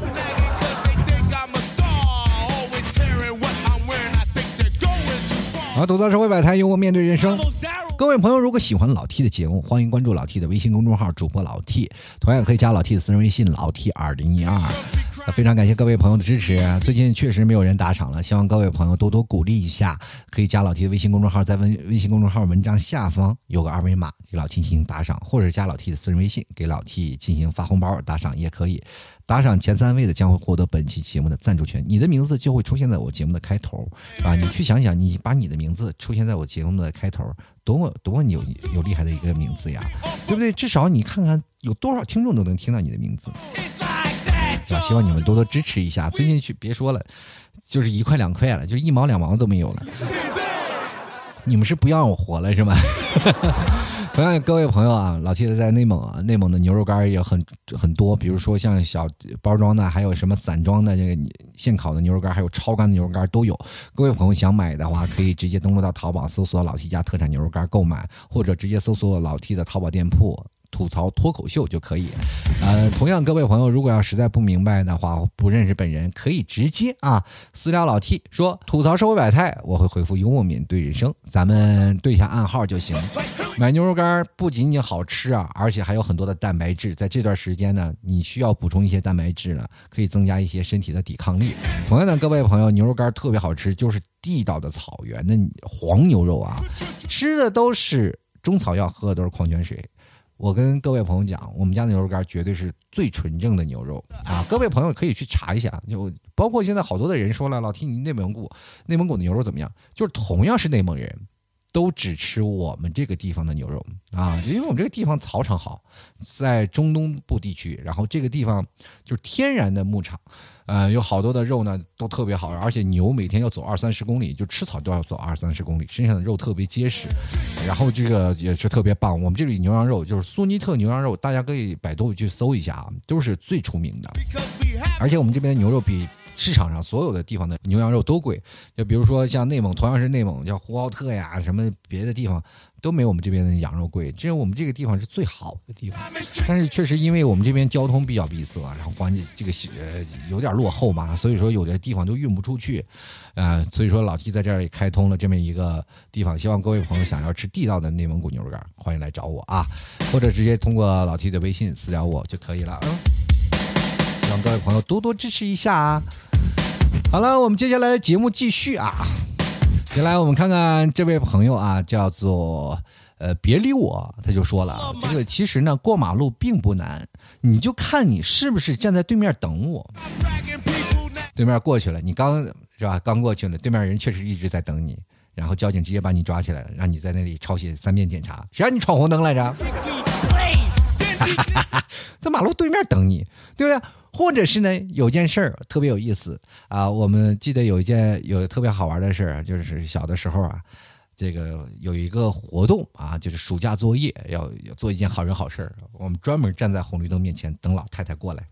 Speaker 3: 好，吐槽社会百态，幽默面对人生。各位朋友，如果喜欢老 T 的节目，欢迎关注老 T 的微信公众号，主播老 T，同样可以加老 T 的私人微信老 T 二零一二。非常感谢各位朋友的支持，最近确实没有人打赏了，希望各位朋友多多鼓励一下，可以加老 T 的微信公众号，在微微信公众号文章下方有个二维码，给老 T 进行打赏，或者加老 T 的私人微信，给老 T 进行发红包打赏也可以。打赏前三位的将会获得本期节目的赞助权，你的名字就会出现在我节目的开头啊！你去想想，你把你的名字出现在我节目的开头，多么多么有有厉害的一个名字呀，对不对？至少你看看有多少听众都能听到你的名字，希望你们多多支持一下。最近去别说了，就是一块两块了，就一毛两毛都没有了。你们是不让我活了是吗？[LAUGHS] 同样，各位朋友啊，老 T 在内蒙啊，内蒙的牛肉干也很很多，比如说像小包装的，还有什么散装的这个现烤的牛肉干，还有超干的牛肉干都有。各位朋友想买的话，可以直接登录到淘宝搜索老 T 家特产牛肉干购买，或者直接搜索老 T 的淘宝店铺。吐槽脱口秀就可以，呃，同样各位朋友，如果要实在不明白的话，不认识本人，可以直接啊私聊老 T 说吐槽社会百态，我会回复幽默面对人生，咱们对一下暗号就行。买牛肉干不仅仅好吃啊，而且还有很多的蛋白质，在这段时间呢，你需要补充一些蛋白质了，可以增加一些身体的抵抗力。同样的，各位朋友，牛肉干特别好吃，就是地道的草原的黄牛肉啊，吃的都是中草药，喝的都是矿泉水。我跟各位朋友讲，我们家的牛肉干绝对是最纯正的牛肉啊！各位朋友可以去查一下，就包括现在好多的人说了，老提你内蒙古，内蒙古的牛肉怎么样？就是同样是内蒙人，都只吃我们这个地方的牛肉啊，因为我们这个地方草场好，在中东部地区，然后这个地方就是天然的牧场，呃，有好多的肉呢都特别好，而且牛每天要走二三十公里，就吃草都要走二三十公里，身上的肉特别结实，然后这个也是特别棒。我们这里牛羊肉就是苏尼特牛羊肉，大家可以百度去搜一下啊，都是最出名的，而且我们这边的牛肉比。市场上所有的地方的牛羊肉都贵，就比如说像内蒙，同样是内蒙，叫呼和浩特呀，什么别的地方都没我们这边的羊肉贵。只有我们这个地方是最好的地方，但是确实因为我们这边交通比较闭塞，然后环境这个呃有点落后嘛，所以说有的地方都运不出去，呃，所以说老 T 在这儿也开通了这么一个地方，希望各位朋友想要吃地道的内蒙古牛肉干，欢迎来找我啊，或者直接通过老 T 的微信私聊我就可以了，嗯。各位朋友多多支持一下啊！好了，我们接下来的节目继续啊。接下来我们看看这位朋友啊，叫做呃别理我，他就说了，这个其实呢过马路并不难，你就看你是不是站在对面等我。对面过去了，你刚是吧？刚过去了，对面人确实一直在等你，然后交警直接把你抓起来了，让你在那里抄写三遍检查。谁让你闯红灯来着？[LAUGHS] 在马路对面等你，对不对？或者是呢，有件事儿特别有意思啊！我们记得有一件有特别好玩的事儿，就是小的时候啊，这个有一个活动啊，就是暑假作业要做一件好人好事儿，我们专门站在红绿灯面前等老太太过来。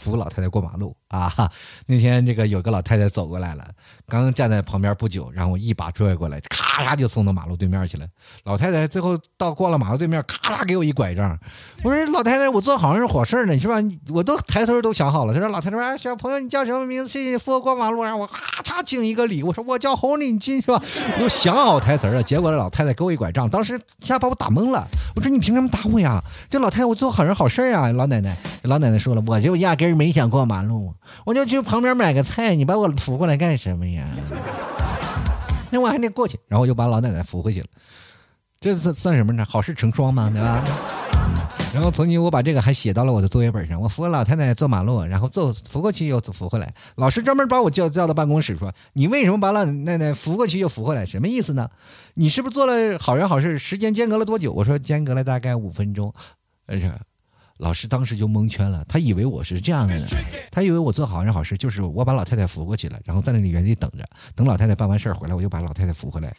Speaker 3: 扶老太太过马路啊！那天这个有个老太太走过来了，刚站在旁边不久，然后我一把拽过来，咔嚓就送到马路对面去了。老太太最后到过了马路对面，咔嚓给我一拐杖。我说老太太，我做好人好事呢，是吧？我都台词都想好了。他说老太太说，小朋友你叫什么名字？谢谢扶我过马路。然后我咔嚓敬一个礼。我说我叫红领巾，是吧？我想好台词了。结果老太太给我一拐杖，当时一下把我打懵了。我说你凭什么打我呀？这老太太我做好人好事啊！老奶奶，老奶奶说了，我就压根。没想过马路，我就去旁边买个菜，你把我扶过来干什么呀？[LAUGHS] 那我还得过去，然后我就把老奶奶扶回去了。这算算什么呢？好事成双嘛，对吧？然后曾经我把这个还写到了我的作业本上。我扶老太太坐马路，然后走扶过去又扶回来。老师专门把我叫叫到办公室说：“你为什么把老奶奶扶过去又扶回来？什么意思呢？你是不是做了好人好事？时间间隔了多久？”我说：“间隔了大概五分钟。”而且。老师当时就蒙圈了，他以为我是这样的，他以为我做好人好事就是我把老太太扶过去了，然后在那里原地等着，等老太太办完事儿回来，我就把老太太扶回来。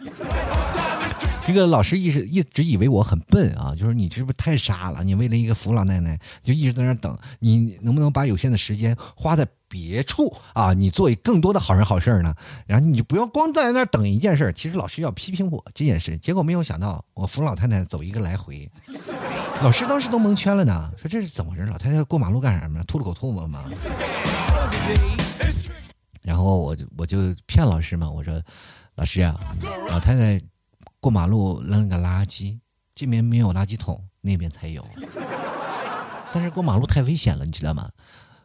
Speaker 3: 这个老师一直一直以为我很笨啊，就是你是不是太傻了？你为了一个扶老奶奶就一直在那等，你能不能把有限的时间花在别处啊？你做更多的好人好事呢？然后你就不要光在那等一件事。其实老师要批评我这件事，结果没有想到我扶老太太走一个来回，老师当时都蒙圈了呢，说这是怎么回事？老太太过马路干什么？吐了口唾沫吗？然后我就我就骗老师嘛，我说老师啊，老太太。过马路扔了个垃圾，这边没有垃圾桶，那边才有。但是过马路太危险了，你知道吗？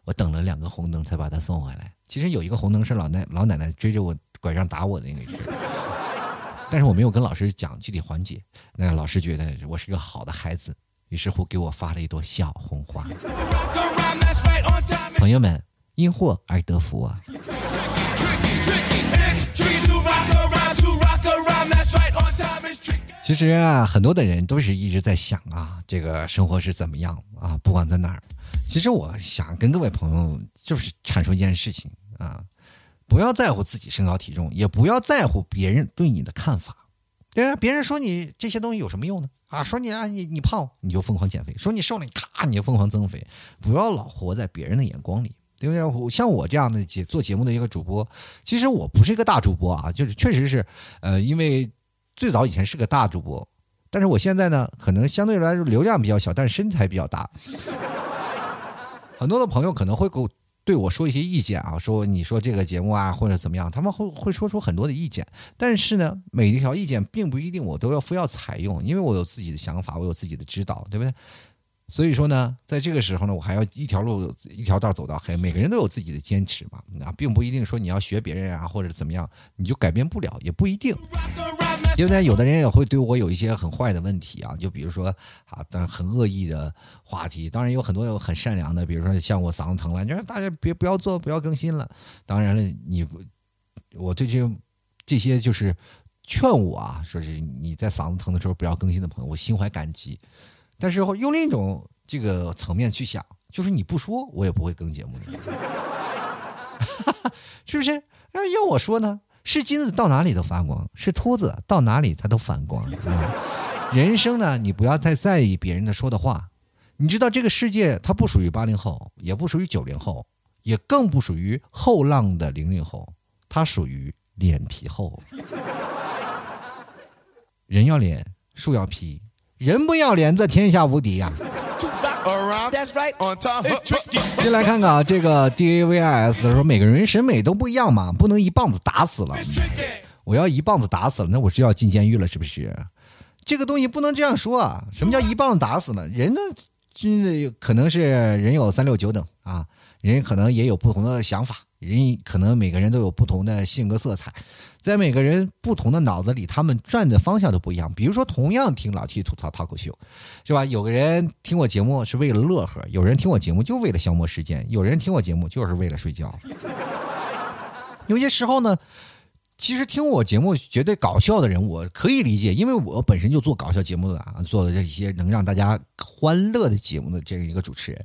Speaker 3: 我等了两个红灯才把他送回来。其实有一个红灯是老奶老奶奶追着我拐杖打我的那个，[LAUGHS] 但是我没有跟老师讲具体环节。那老师觉得我是个好的孩子，于是乎给我发了一朵小红花。朋友们，因祸而得福啊！其实啊，很多的人都是一直在想啊，这个生活是怎么样啊？不管在哪儿，其实我想跟各位朋友就是阐述一件事情啊，不要在乎自己身高体重，也不要在乎别人对你的看法。对啊，别人说你这些东西有什么用呢？啊，说你啊，你你胖你就疯狂减肥，说你瘦了你咔你就疯狂增肥，不要老活在别人的眼光里，对不对？像我这样的节做节目的一个主播，其实我不是一个大主播啊，就是确实是，呃，因为。最早以前是个大主播，但是我现在呢，可能相对来说流量比较小，但是身材比较大。[LAUGHS] 很多的朋友可能会给我对我说一些意见啊，说你说这个节目啊或者怎么样，他们会会说出很多的意见。但是呢，每一条意见并不一定我都要非要采用，因为我有自己的想法，我有自己的指导，对不对？所以说呢，在这个时候呢，我还要一条路一条道走到黑。每个人都有自己的坚持嘛，啊，并不一定说你要学别人啊或者怎么样，你就改变不了，也不一定。因为，有的人也会对我有一些很坏的问题啊，就比如说啊，但很恶意的话题。当然有很多有很善良的，比如说像我嗓子疼了，你说大家别不要做，不要更新了。当然了，你我最近这些就是劝我啊，说是你在嗓子疼的时候不要更新的朋友，我心怀感激。但是用另一种这个层面去想，就是你不说我也不会更节目的，[LAUGHS] 是不是？那要我说呢，是金子到哪里都发光，是秃子到哪里它都反光。[LAUGHS] 人生呢，你不要太在意别人的说的话。你知道这个世界它不属于八零后，也不属于九零后，也更不属于后浪的零零后，它属于脸皮厚。人要脸，树要皮，人不要脸，则天下无敌呀。先 [LAUGHS] 来看看啊，这个 D A V I S 说，每个人审美都不一样嘛，不能一棒子打死了。我要一棒子打死了，那我就要进监狱了，是不是？这个东西不能这样说啊！什么叫一棒子打死了？人呢，真的可能是人有三六九等啊，人可能也有不同的想法，人可能每个人都有不同的性格色彩。在每个人不同的脑子里，他们转的方向都不一样。比如说，同样听老 T 吐槽脱口秀，是吧？有个人听我节目是为了乐呵，有人听我节目就为了消磨时间，有人听我节目就是为了睡觉。[LAUGHS] 有些时候呢，其实听我节目觉得搞笑的人，我可以理解，因为我本身就做搞笑节目的啊，做的这些能让大家欢乐的节目的这样一个主持人。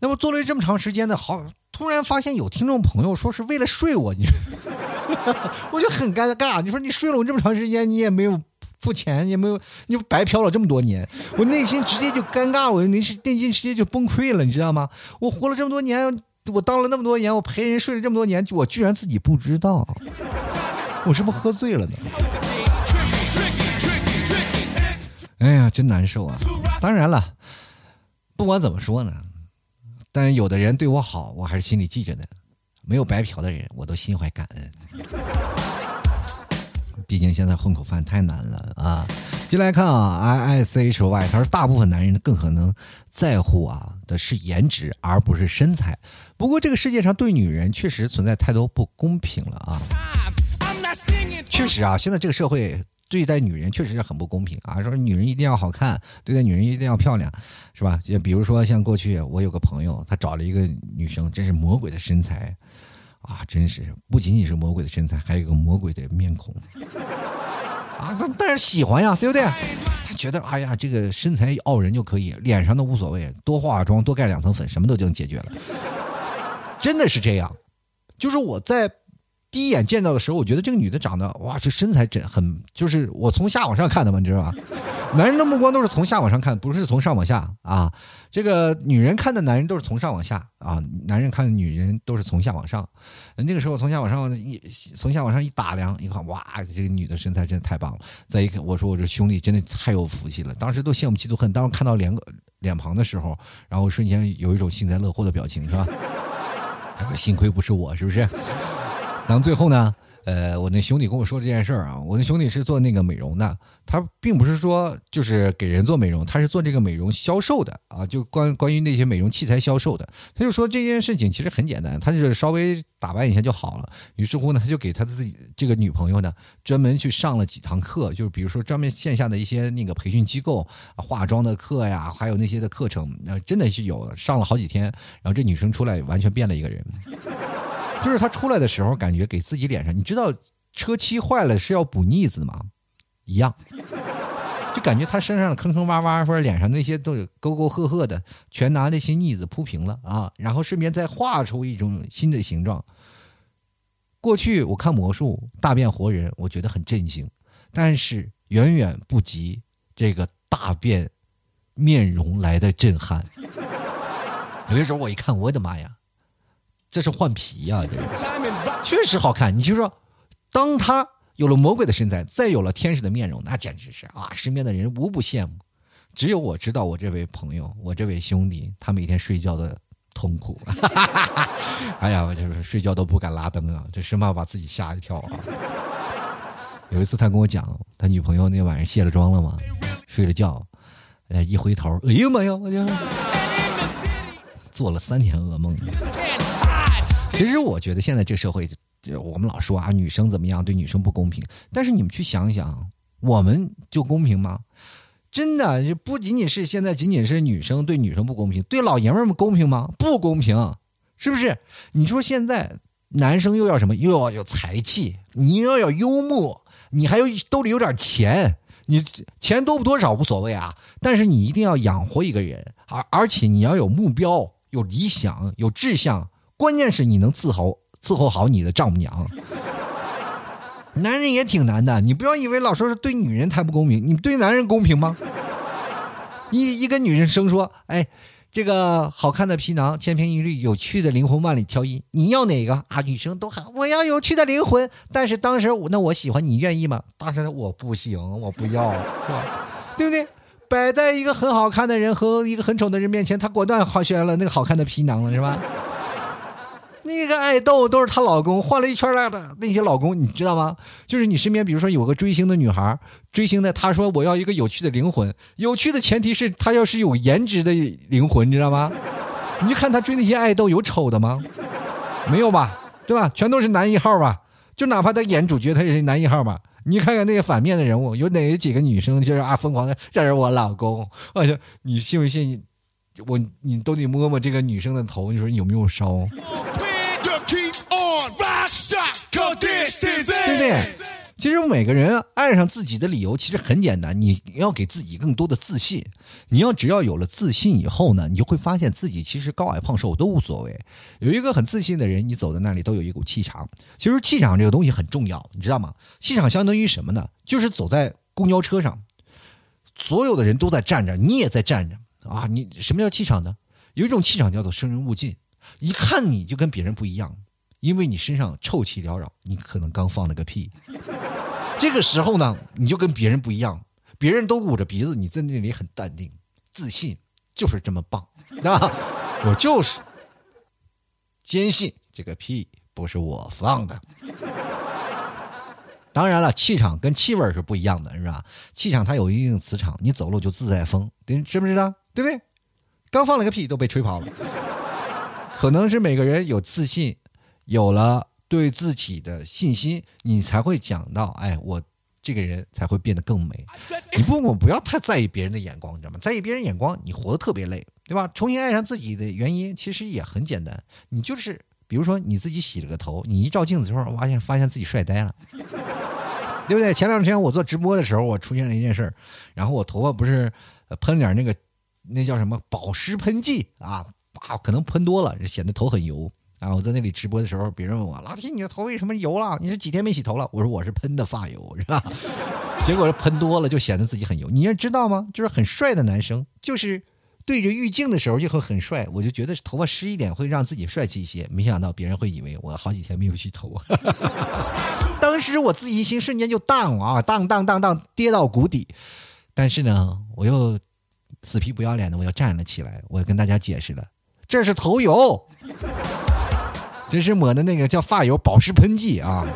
Speaker 3: 那么做了这么长时间的，好，突然发现有听众朋友说是为了睡我，你说。[LAUGHS] 我就很尴尬，你说你睡了我这么长时间，你也没有付钱，也没有，你白嫖了这么多年，我内心直接就尴尬，我内心内心直接就崩溃了，你知道吗？我活了这么多年，我当了那么多年，我陪人睡了这么多年，我居然自己不知道，我是不是喝醉了呢？哎呀，真难受啊！当然了，不管怎么说呢，但有的人对我好，我还是心里记着的。没有白嫖的人，我都心怀感恩。毕竟现在混口饭太难了啊！进来看啊，I I C H Y，他说大部分男人更可能在乎啊的是颜值，而不是身材。不过这个世界上对女人确实存在太多不公平了啊！确实啊，现在这个社会。对待女人确实是很不公平啊！说女人一定要好看，对待女人一定要漂亮，是吧？就比如说像过去我有个朋友，他找了一个女生，真是魔鬼的身材啊！真是不仅仅是魔鬼的身材，还有一个魔鬼的面孔啊！但但是喜欢呀，对不对？他觉得哎呀，这个身材傲人就可以，脸上都无所谓，多化化妆，多盖两层粉，什么都就能解决了。[LAUGHS] 真的是这样，就是我在。第一眼见到的时候，我觉得这个女的长得哇，这身材真很，就是我从下往上看的嘛，你知道吧？男人的目光都是从下往上看，不是从上往下啊。这个女人看的男人都是从上往下啊，男人看的女人都是从下往上。那个时候从下往上一，从下往上一打量，一看哇，这个女的身材真的太棒了。再一看，我说我这兄弟真的太有福气了，当时都羡慕嫉妒恨。当时看到脸脸庞的时候，然后瞬间有一种幸灾乐祸的表情，是吧？幸亏不是我，是不是？然后最后呢，呃，我那兄弟跟我说这件事儿啊，我那兄弟是做那个美容的，他并不是说就是给人做美容，他是做这个美容销售的啊，就关关于那些美容器材销售的。他就说这件事情其实很简单，他就是稍微打扮一下就好了。于是乎呢，他就给他自己这个女朋友呢，专门去上了几堂课，就是比如说专门线下的一些那个培训机构化妆的课呀，还有那些的课程，真的是有上了好几天，然后这女生出来完全变了一个人。就是他出来的时候，感觉给自己脸上，你知道车漆坏了是要补腻子吗？一样，就感觉他身上坑坑洼洼，或者脸上那些都有沟沟壑壑的，全拿那些腻子铺平了啊，然后顺便再画出一种新的形状。过去我看魔术大变活人，我觉得很震惊，但是远远不及这个大变面容来的震撼。有些时候我一看，我的妈呀！这是换皮呀，[LAUGHS] 确实好看。你就说，当他有了魔鬼的身材，再有了天使的面容，那简直是啊！身边的人无不羡慕。只有我知道，我这位朋友，我这位兄弟，他每天睡觉的痛苦。[LAUGHS] 哎呀，我就是睡觉都不敢拉灯啊，这生怕把自己吓一跳啊。有一次他跟我讲，他女朋友那晚上卸了妆了嘛，睡了觉，哎，一回头，哎呀妈呀，我就做了三天噩梦。其实我觉得现在这社会，我们老说啊，女生怎么样，对女生不公平。但是你们去想想，我们就公平吗？真的，就不仅仅是现在，仅仅是女生对女生不公平，对老爷们们公平吗？不公平，是不是？你说现在男生又要什么？又要有才气，你又要幽默，你还有兜里有点钱，你钱多不多少无所谓啊，但是你一定要养活一个人，而而且你要有目标、有理想、有志向，关键是你能伺候伺候好你的丈母娘。[LAUGHS] 男人也挺难的，你不要以为老说是对女人太不公平，你对男人公平吗？[LAUGHS] 一一个女人生说，哎。这个好看的皮囊，千篇一律；有趣的灵魂，万里挑一。你要哪个啊？女生都喊我要有趣的灵魂。但是当时我那我喜欢你，愿意吗？当时我不行，我不要，是吧？对不对？摆在一个很好看的人和一个很丑的人面前，他果断好选了那个好看的皮囊了，是吧？那个爱豆都是她老公换了一圈来的那些老公，你知道吗？就是你身边，比如说有个追星的女孩，追星的，她说我要一个有趣的灵魂，有趣的前提是她要是有颜值的灵魂，你知道吗？你就看她追那些爱豆有丑的吗？没有吧，对吧？全都是男一号吧？就哪怕她演主角，她也是男一号吧？你看看那些反面的人物，有哪几个女生就是啊疯狂的这是我老公？哎呀，你信不信？我你都得摸摸这个女生的头，你说你有没有烧？对不对？其实每个人爱上自己的理由其实很简单，你要给自己更多的自信。你要只要有了自信以后呢，你就会发现自己其实高矮胖瘦都无所谓。有一个很自信的人，你走在那里都有一股气场。其实气场这个东西很重要，你知道吗？气场相当于什么呢？就是走在公交车上，所有的人都在站着，你也在站着啊。你什么叫气场呢？有一种气场叫做生人勿近，一看你就跟别人不一样。因为你身上臭气缭绕，你可能刚放了个屁。这个时候呢，你就跟别人不一样，别人都捂着鼻子，你在那里很淡定、自信，就是这么棒，啊！我就是坚信这个屁不是我放的。当然了，气场跟气味是不一样的，是吧？气场它有一定磁场，你走路就自在风，你知不知道？对不对？刚放了个屁都被吹跑了。可能是每个人有自信。有了对自己的信心，你才会讲到，哎，我这个人才会变得更美。你不，我不要太在意别人的眼光，你知道吗？在意别人眼光，你活得特别累，对吧？重新爱上自己的原因其实也很简单，你就是，比如说你自己洗了个头，你一照镜子之后，发现发现自己帅呆了，[LAUGHS] 对不对？前两天我做直播的时候，我出现了一件事儿，然后我头发不是喷点那个那叫什么保湿喷剂啊，啊，可能喷多了，显得头很油。啊！我在那里直播的时候，别人问我：“老铁，你的头为什么油了？你是几天没洗头了？”我说：“我是喷的发油，是吧？” [LAUGHS] 结果喷多了就显得自己很油。你也知道吗？就是很帅的男生，就是对着浴镜的时候就会很帅。我就觉得头发湿一点会让自己帅气一些。没想到别人会以为我好几天没有洗头。[LAUGHS] 当时我自信心瞬间就荡啊，荡荡荡荡，跌到谷底。但是呢，我又死皮不要脸的，我又站了起来。我跟大家解释了，这是头油。这是抹的那个叫发油保湿喷剂啊！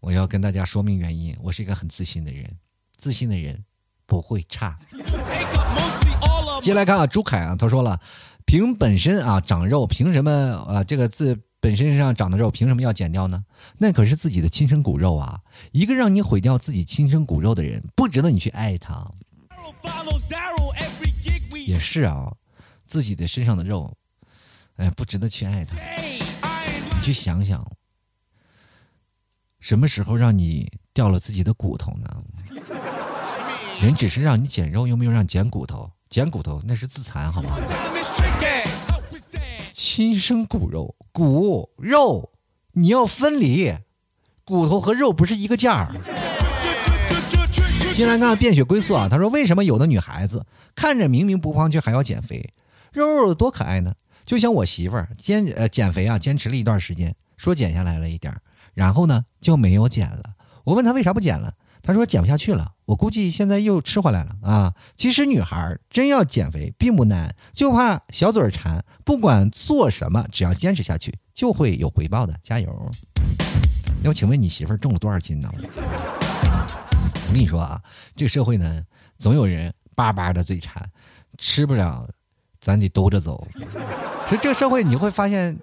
Speaker 3: 我要跟大家说明原因，我是一个很自信的人，自信的人不会差。接来看啊，朱凯啊，他说了，凭本身啊长肉，凭什么啊这个自本身上长的肉，凭什么要减掉呢？那可是自己的亲生骨肉啊！一个让你毁掉自己亲生骨肉的人，不值得你去爱他。也是啊，自己的身上的肉。哎，不值得去爱他。你去想想，什么时候让你掉了自己的骨头呢？人只是让你减肉，又没有让你减骨头。减骨头那是自残，好吗？亲生骨肉，骨肉你要分离，骨头和肉不是一个价儿。进来看变血归宿啊，他说：“为什么有的女孩子看着明明不胖，却还要减肥？肉肉多可爱呢？”就像我媳妇儿坚呃减肥啊，坚持了一段时间，说减下来了一点儿然后呢就没有减了。我问她为啥不减了，她说减不下去了。我估计现在又吃回来了啊。其实女孩儿真要减肥并不难，就怕小嘴馋。不管做什么，只要坚持下去，就会有回报的。加油！那我请问你媳妇儿重了多少斤呢？我跟你说啊，这个社会呢，总有人巴巴的嘴馋，吃不了。咱得兜着走，所以这个社会你会发现，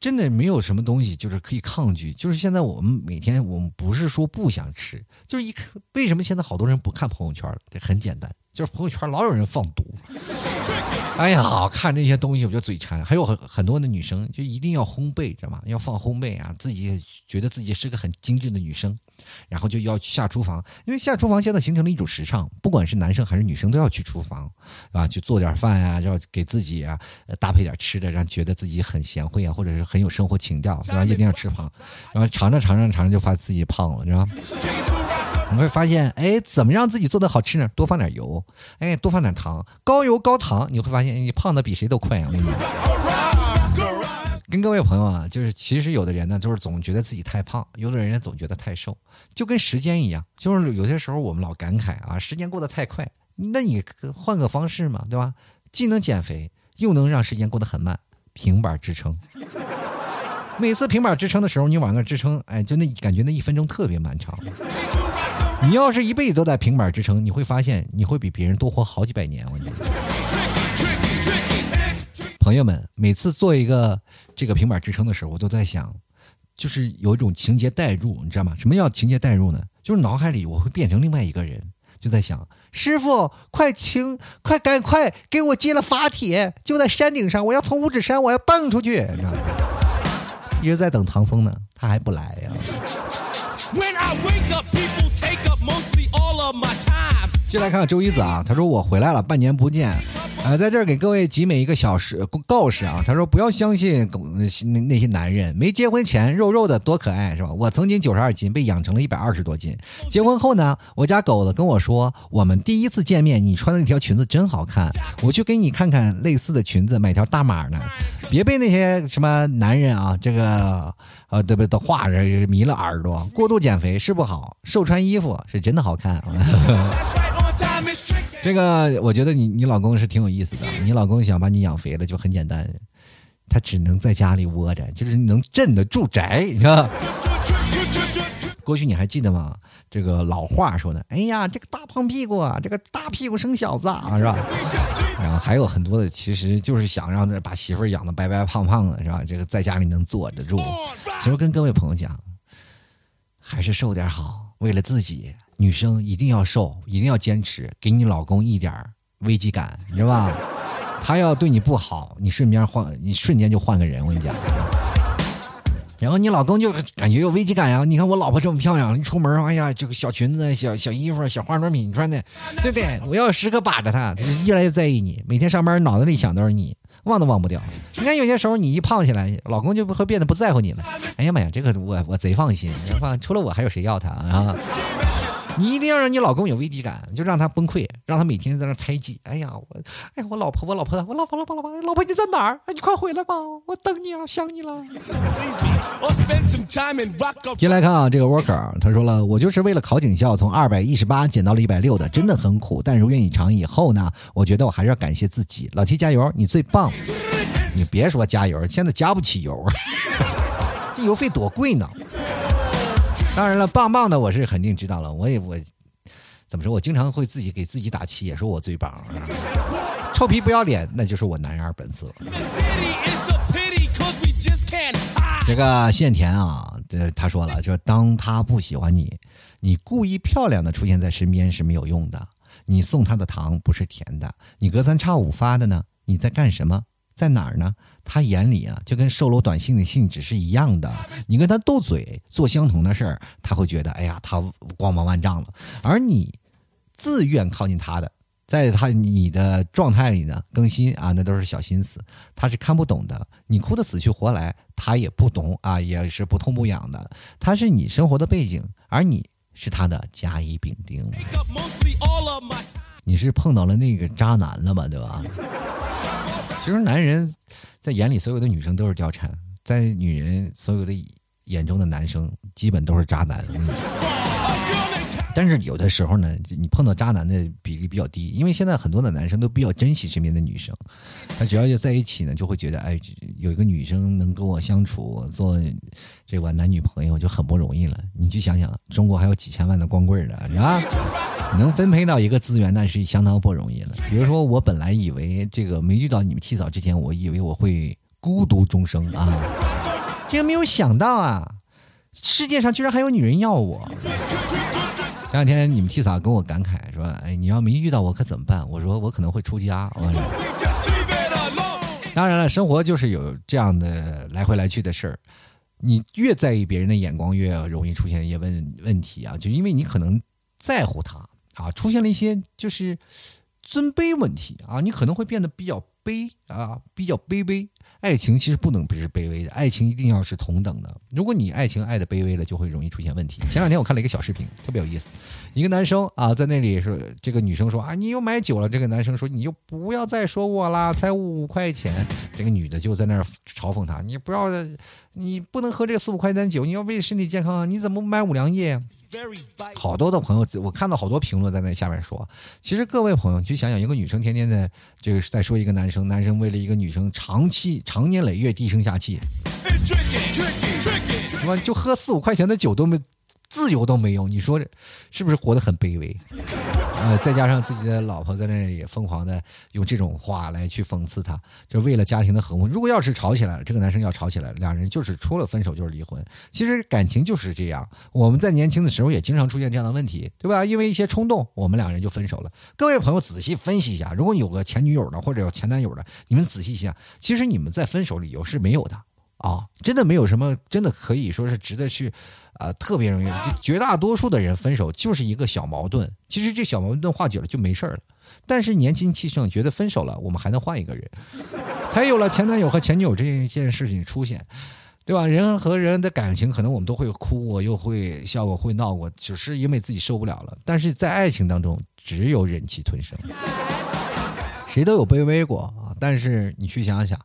Speaker 3: 真的没有什么东西就是可以抗拒。就是现在我们每天，我们不是说不想吃，就是一看为什么现在好多人不看朋友圈？这很简单，就是朋友圈老有人放毒。哎呀，看这些东西我就嘴馋。还有很很多的女生就一定要烘焙，知道吗？要放烘焙啊，自己觉得自己是个很精致的女生，然后就要下厨房。因为下厨房现在形成了一种时尚，不管是男生还是女生都要去厨房，啊，去做点饭啊，要给自己啊搭配点吃的，让觉得自己很贤惠啊，或者是很有生活情调，对吧？一定要吃胖，然后尝着尝着尝着就发现自己胖了，是吧？[LAUGHS] 你会发现，哎，怎么让自己做的好吃呢？多放点油，哎，多放点糖，高油高糖，你会发现你胖的比谁都快啊！我跟你讲，跟各位朋友啊，就是其实有的人呢，就是总觉得自己太胖，有的人总觉得太瘦，就跟时间一样，就是有些时候我们老感慨啊，时间过得太快，那你换个方式嘛，对吧？既能减肥，又能让时间过得很慢，平板支撑。每次平板支撑的时候，你往那支撑，哎，就那感觉那一分钟特别漫长。你要是一辈子都在平板支撑，你会发现你会比别人多活好几百年。我跟你讲，朋友们，每次做一个这个平板支撑的时候，我都在想，就是有一种情节代入，你知道吗？什么叫情节代入呢？就是脑海里我会变成另外一个人，就在想，师傅，快请，快赶快给我接了法帖，就在山顶上，我要从五指山，我要蹦出去，你知道吗？一直在等唐僧呢，他还不来呀。就来看看周一子啊，他说我回来了，半年不见。啊，在这儿给各位集美一个小时告示啊！他说不要相信那那些男人，没结婚前肉肉的多可爱是吧？我曾经九十二斤，被养成了一百二十多斤。结婚后呢，我家狗子跟我说，我们第一次见面，你穿的那条裙子真好看，我去给你看看类似的裙子，买条大码的。别被那些什么男人啊，这个呃对不的话人迷了耳朵。过度减肥是不好，瘦穿衣服是真的好看。[LAUGHS] 这个我觉得你你老公是挺有意思的，你老公想把你养肥了就很简单，他只能在家里窝着，就是能镇得住宅，你知道。过去你还记得吗？这个老话说的，哎呀，这个大胖屁股啊，这个大屁股生小子啊，[LAUGHS] 是吧？然后还有很多的，其实就是想让这把媳妇养的白白胖胖的，是吧？这个在家里能坐得住。其实跟各位朋友讲，还是瘦点好，为了自己。女生一定要瘦，一定要坚持，给你老公一点危机感，你知道吧？[LAUGHS] 他要对你不好，你顺便换，你瞬间就换个人。我跟你讲，然后你老公就感觉有危机感呀。你看我老婆这么漂亮，一出门，哎呀，这个小裙子、小小衣服、小化妆品穿的，对不对？我要时刻把着她，越来越在意你。每天上班脑子里想都是你，忘都忘不掉。你看有些时候你一胖起来，老公就会变得不在乎你了。哎呀妈呀，这个我我贼放心，放除了我还有谁要他啊？[LAUGHS] 你一定要让你老公有危机感，就让他崩溃，让他每天在那猜忌。哎呀，我，哎呀，我老婆，我老婆，我老婆，老婆，老婆，老婆你在哪儿？你快回来吧，我等你啊，想你了。先来看啊，这个 worker，他说了，我就是为了考警校，从二百一十八减到了一百六的，真的很苦。但如愿以偿以后呢，我觉得我还是要感谢自己。老七加油，你最棒。你别说加油，现在加不起油，[LAUGHS] 这油费多贵呢。当然了，棒棒的我是肯定知道了。我也我怎么说？我经常会自己给自己打气，也说我最棒。臭皮不要脸，那就是我男儿本色。这个现田啊，这他说了，就是当他不喜欢你，你故意漂亮的出现在身边是没有用的。你送他的糖不是甜的，你隔三差五发的呢？你在干什么？在哪儿呢？他眼里啊，就跟售楼短信的性质是一样的。你跟他斗嘴，做相同的事儿，他会觉得，哎呀，他光芒万丈了。而你自愿靠近他的，在他你的状态里呢，更新啊，那都是小心思，他是看不懂的。你哭得死去活来，他也不懂啊，也是不痛不痒的。他是你生活的背景，而你是他的甲乙丙丁。你是碰到了那个渣男了吧，对吧？其实男人在眼里，所有的女生都是貂蝉；在女人所有的眼中的男生，基本都是渣男。但是有的时候呢，你碰到渣男的比例比较低，因为现在很多的男生都比较珍惜身边的女生，他只要就在一起呢，就会觉得哎，有一个女生能跟我相处，做这个男女朋友就很不容易了。你去想想，中国还有几千万的光棍呢，啊，能分配到一个资源，那是相当不容易了。比如说，我本来以为这个没遇到你们提早之前，我以为我会孤独终生啊，这个没有想到啊，世界上居然还有女人要我。前两天你们替嫂跟我感慨说：“哎，你要没遇到我可怎么办？”我说：“我可能会出家。”当然了，生活就是有这样的来回来去的事儿。你越在意别人的眼光，越容易出现一些问问题啊！就因为你可能在乎他啊，出现了一些就是尊卑问题啊，你可能会变得比较卑啊，比较卑微。爱情其实不能不是卑微的，爱情一定要是同等的。如果你爱情爱的卑微了，就会容易出现问题。前两天我看了一个小视频，特别有意思。一个男生啊，在那里说，这个女生说啊，你又买酒了。这个男生说，你就不要再说我啦，才五块钱。这个女的就在那儿嘲讽他，你不要，你不能喝这四五块钱的酒，你要为身体健康，你怎么不买五粮液？好多的朋友，我看到好多评论在那下面说，其实各位朋友去想想，一个女生天天在这个在说一个男生，男生为了一个女生长期。长年累月低声下气，什么就喝四五块钱的酒都没自由都没有，你说是不是活得很卑微？呃，再加上自己的老婆在那里疯狂的用这种话来去讽刺他，就为了家庭的和睦。如果要是吵起来了，这个男生要吵起来了，两人就是除了分手就是离婚。其实感情就是这样，我们在年轻的时候也经常出现这样的问题，对吧？因为一些冲动，我们两人就分手了。各位朋友仔细分析一下，如果有个前女友的或者有前男友的，你们仔细一下，其实你们在分手理由是没有的啊，真的没有什么，真的可以说是值得去。啊，特别容易，绝大多数的人分手就是一个小矛盾。其实这小矛盾化解了就没事了。但是年轻气盛，觉得分手了我们还能换一个人，才有了前男友和前女友这一件事情出现，对吧？人和人的感情，可能我们都会哭过，又会笑过，会闹过，只是因为自己受不了了。但是在爱情当中，只有忍气吞声。[LAUGHS] 谁都有卑微过啊，但是你去想想。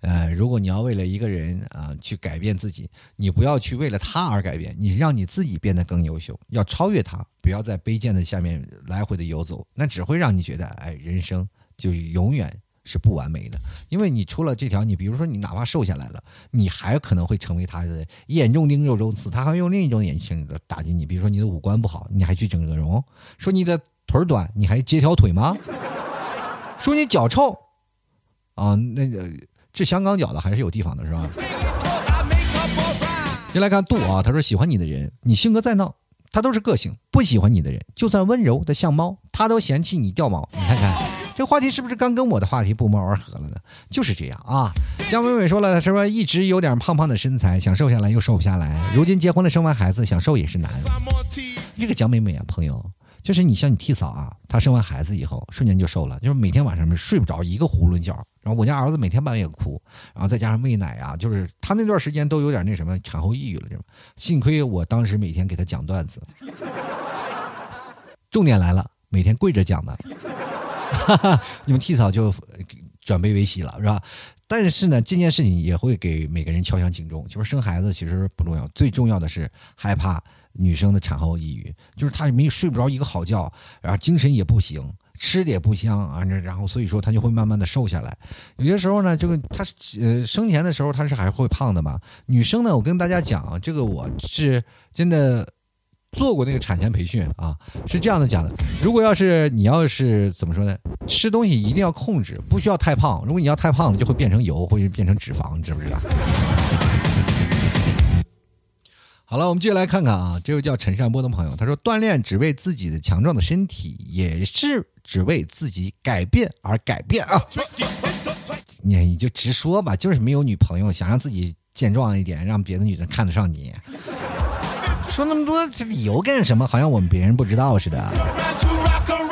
Speaker 3: 呃，如果你要为了一个人啊去改变自己，你不要去为了他而改变，你让你自己变得更优秀，要超越他，不要在卑贱的下面来回的游走，那只会让你觉得，哎，人生就永远是不完美的。因为你出了这条，你比如说你哪怕瘦下来了，你还可能会成为他的眼中钉肉中刺，他还用另一种眼睛的打击你。比如说你的五官不好，你还去整个容；说你的腿短，你还截条腿吗？说你脚臭啊，那个。这香港脚的还是有地方的，是吧？先来看杜啊，他说喜欢你的人，你性格再闹，他都是个性；不喜欢你的人，就算温柔的像猫，他都嫌弃你掉毛。你看看这话题是不是刚跟我的话题不谋而合了呢？就是这样啊。江伟伟说了，是吧？一直有点胖胖的身材，想瘦下来又瘦不下来。如今结婚了，生完孩子，想瘦也是难。这个江美美啊，朋友。就是你像你替嫂啊，她生完孩子以后，瞬间就瘦了，就是每天晚上睡不着一个囫囵觉。然后我家儿子每天半夜哭，然后再加上喂奶啊，就是他那段时间都有点那什么产后抑郁了，这幸亏我当时每天给他讲段子，重点来了，每天跪着讲的，[LAUGHS] 你们替嫂就转悲为喜了，是吧？但是呢，这件事情也会给每个人敲响警钟，就是生孩子其实不重要，最重要的是害怕。女生的产后抑郁，就是她没睡不着一个好觉，然后精神也不行，吃的也不香啊，然后所以说她就会慢慢的瘦下来。有些时候呢，这个她呃生前的时候她是还会胖的嘛。女生呢，我跟大家讲，这个我是真的做过那个产前培训啊，是这样的讲的。如果要是你要是怎么说呢，吃东西一定要控制，不需要太胖。如果你要太胖了，就会变成油或者变成脂肪，知不知道？好了，我们继续来看看啊，这位叫陈善波的朋友，他说：“锻炼只为自己的强壮的身体，也是只为自己改变而改变啊。”你你就直说吧，就是没有女朋友，想让自己健壮一点，让别的女人看得上你。说那么多理由干什么？好像我们别人不知道似的。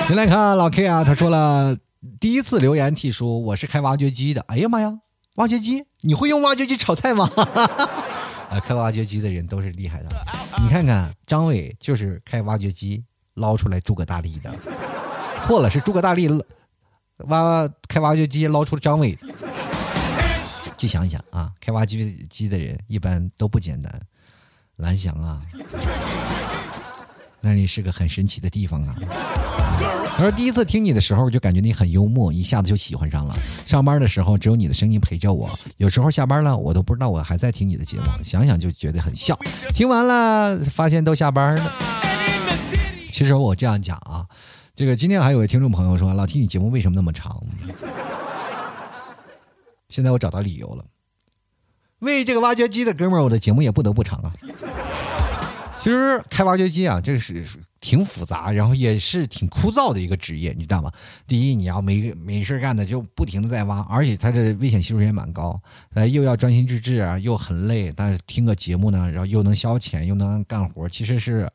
Speaker 3: 先来看老 K 啊，他说了第一次留言替说我是开挖掘机的。哎呀妈呀，挖掘机，你会用挖掘机炒菜吗？开挖掘机的人都是厉害的，你看看张伟就是开挖掘机捞出来诸葛大力的，错了是诸葛大力挖开挖掘机捞出张伟。去想想啊，开挖掘机的人一般都不简单，蓝翔啊。那里是个很神奇的地方啊！他说第一次听你的时候，就感觉你很幽默，一下子就喜欢上了。上班的时候只有你的声音陪着我，有时候下班了，我都不知道我还在听你的节目，想想就觉得很笑。听完了，发现都下班了。其实我这样讲啊，这个今天还有位听众朋友说，老听你节目为什么那么长？现在我找到理由了，为这个挖掘机的哥们儿，我的节目也不得不长啊。其实开挖掘机啊，这是挺复杂，然后也是挺枯燥的一个职业，你知道吗？第一，你要没没事干的就不停的在挖，而且它这危险系数也蛮高，呃，又要专心致志啊，又很累，但是听个节目呢，然后又能消遣，又能干活，其实是。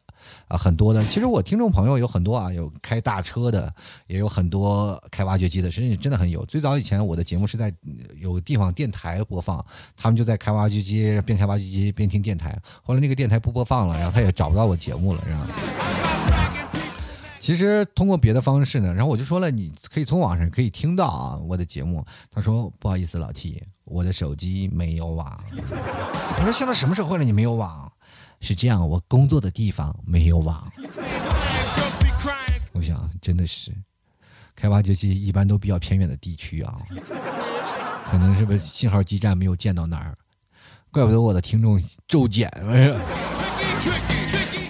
Speaker 3: 啊，很多的。其实我听众朋友有很多啊，有开大车的，也有很多开挖掘机的，实际真的很有。最早以前我的节目是在有地方电台播放，他们就在开挖掘机，边开挖掘机边听电台。后来那个电台不播放了，然后他也找不到我节目了，是吧？其实通过别的方式呢，然后我就说了，你可以从网上可以听到啊我的节目。他说不好意思，老 T，我的手机没有网。[LAUGHS] 我说现在什么社会了，你没有网？是这样，我工作的地方没有网。我想，真的是开挖掘机一般都比较偏远的地区啊，可能是不是信号基站没有建到那儿？怪不得我的听众骤减。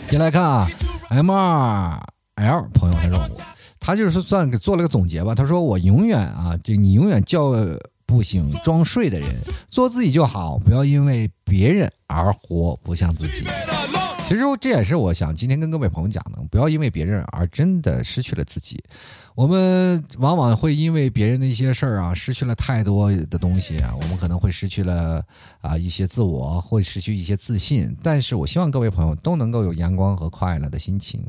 Speaker 3: 先来看啊，M 二 L 朋友他说，他就是算给做了个总结吧。他说我永远啊，就你永远叫不醒装睡的人，做自己就好，不要因为别人。而活不像自己，其实这也是我想今天跟各位朋友讲的，不要因为别人而真的失去了自己。我们往往会因为别人的一些事儿啊，失去了太多的东西啊，我们可能会失去了啊一些自我，会失去一些自信。但是我希望各位朋友都能够有阳光和快乐的心情。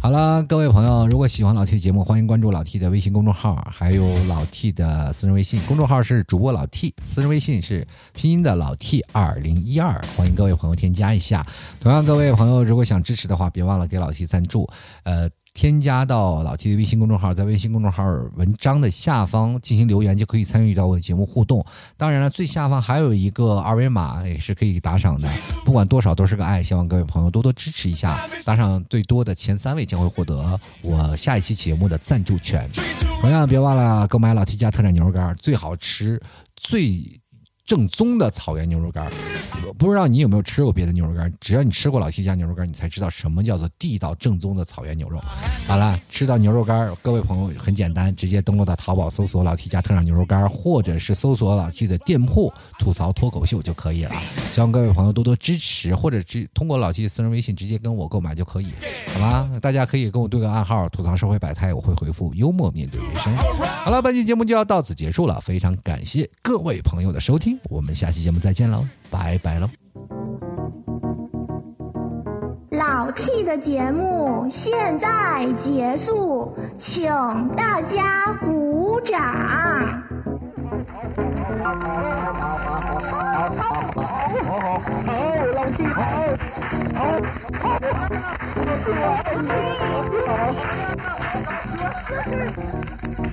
Speaker 3: 好了，各位朋友，如果喜欢老 T 的节目，欢迎关注老 T 的微信公众号，还有老 T 的私人微信。公众号是主播老 T，私人微信是拼音的老 T 二零一二，欢迎各位朋友添加一下。同样，各位朋友如果想支持的话，别忘了给老 T 赞助。呃。添加到老 T 的微信公众号，在微信公众号文章的下方进行留言，就可以参与到我的节目互动。当然了，最下方还有一个二维码，也是可以打赏的。[LAUGHS] 不管多少都是个爱，希望各位朋友多多支持一下。打赏最多的前三位将会获得我下一期节目的赞助权。同样，别忘了购买老 T 家特产牛肉干，最好吃、最。正宗的草原牛肉干，不知道你有没有吃过别的牛肉干？只要你吃过老 T 家牛肉干，你才知道什么叫做地道正宗的草原牛肉。好了，吃到牛肉干，各位朋友很简单，直接登录到淘宝搜索老 T 家特产牛肉干，或者是搜索老 T 的店铺吐槽脱口秀就可以了。希望各位朋友多多支持，或者直通过老 T 私人微信直接跟我购买就可以，好吗？大家可以跟我对个暗号，吐槽社会百态，我会回复幽默面对人生。好了，本期节目就要到此结束了，非常感谢各位朋友的收听。我们下期节目再见喽，拜拜喽！
Speaker 2: 老 T 的节目现在结束，请大家鼓掌。好，好，老 T 好，好，好，好，好，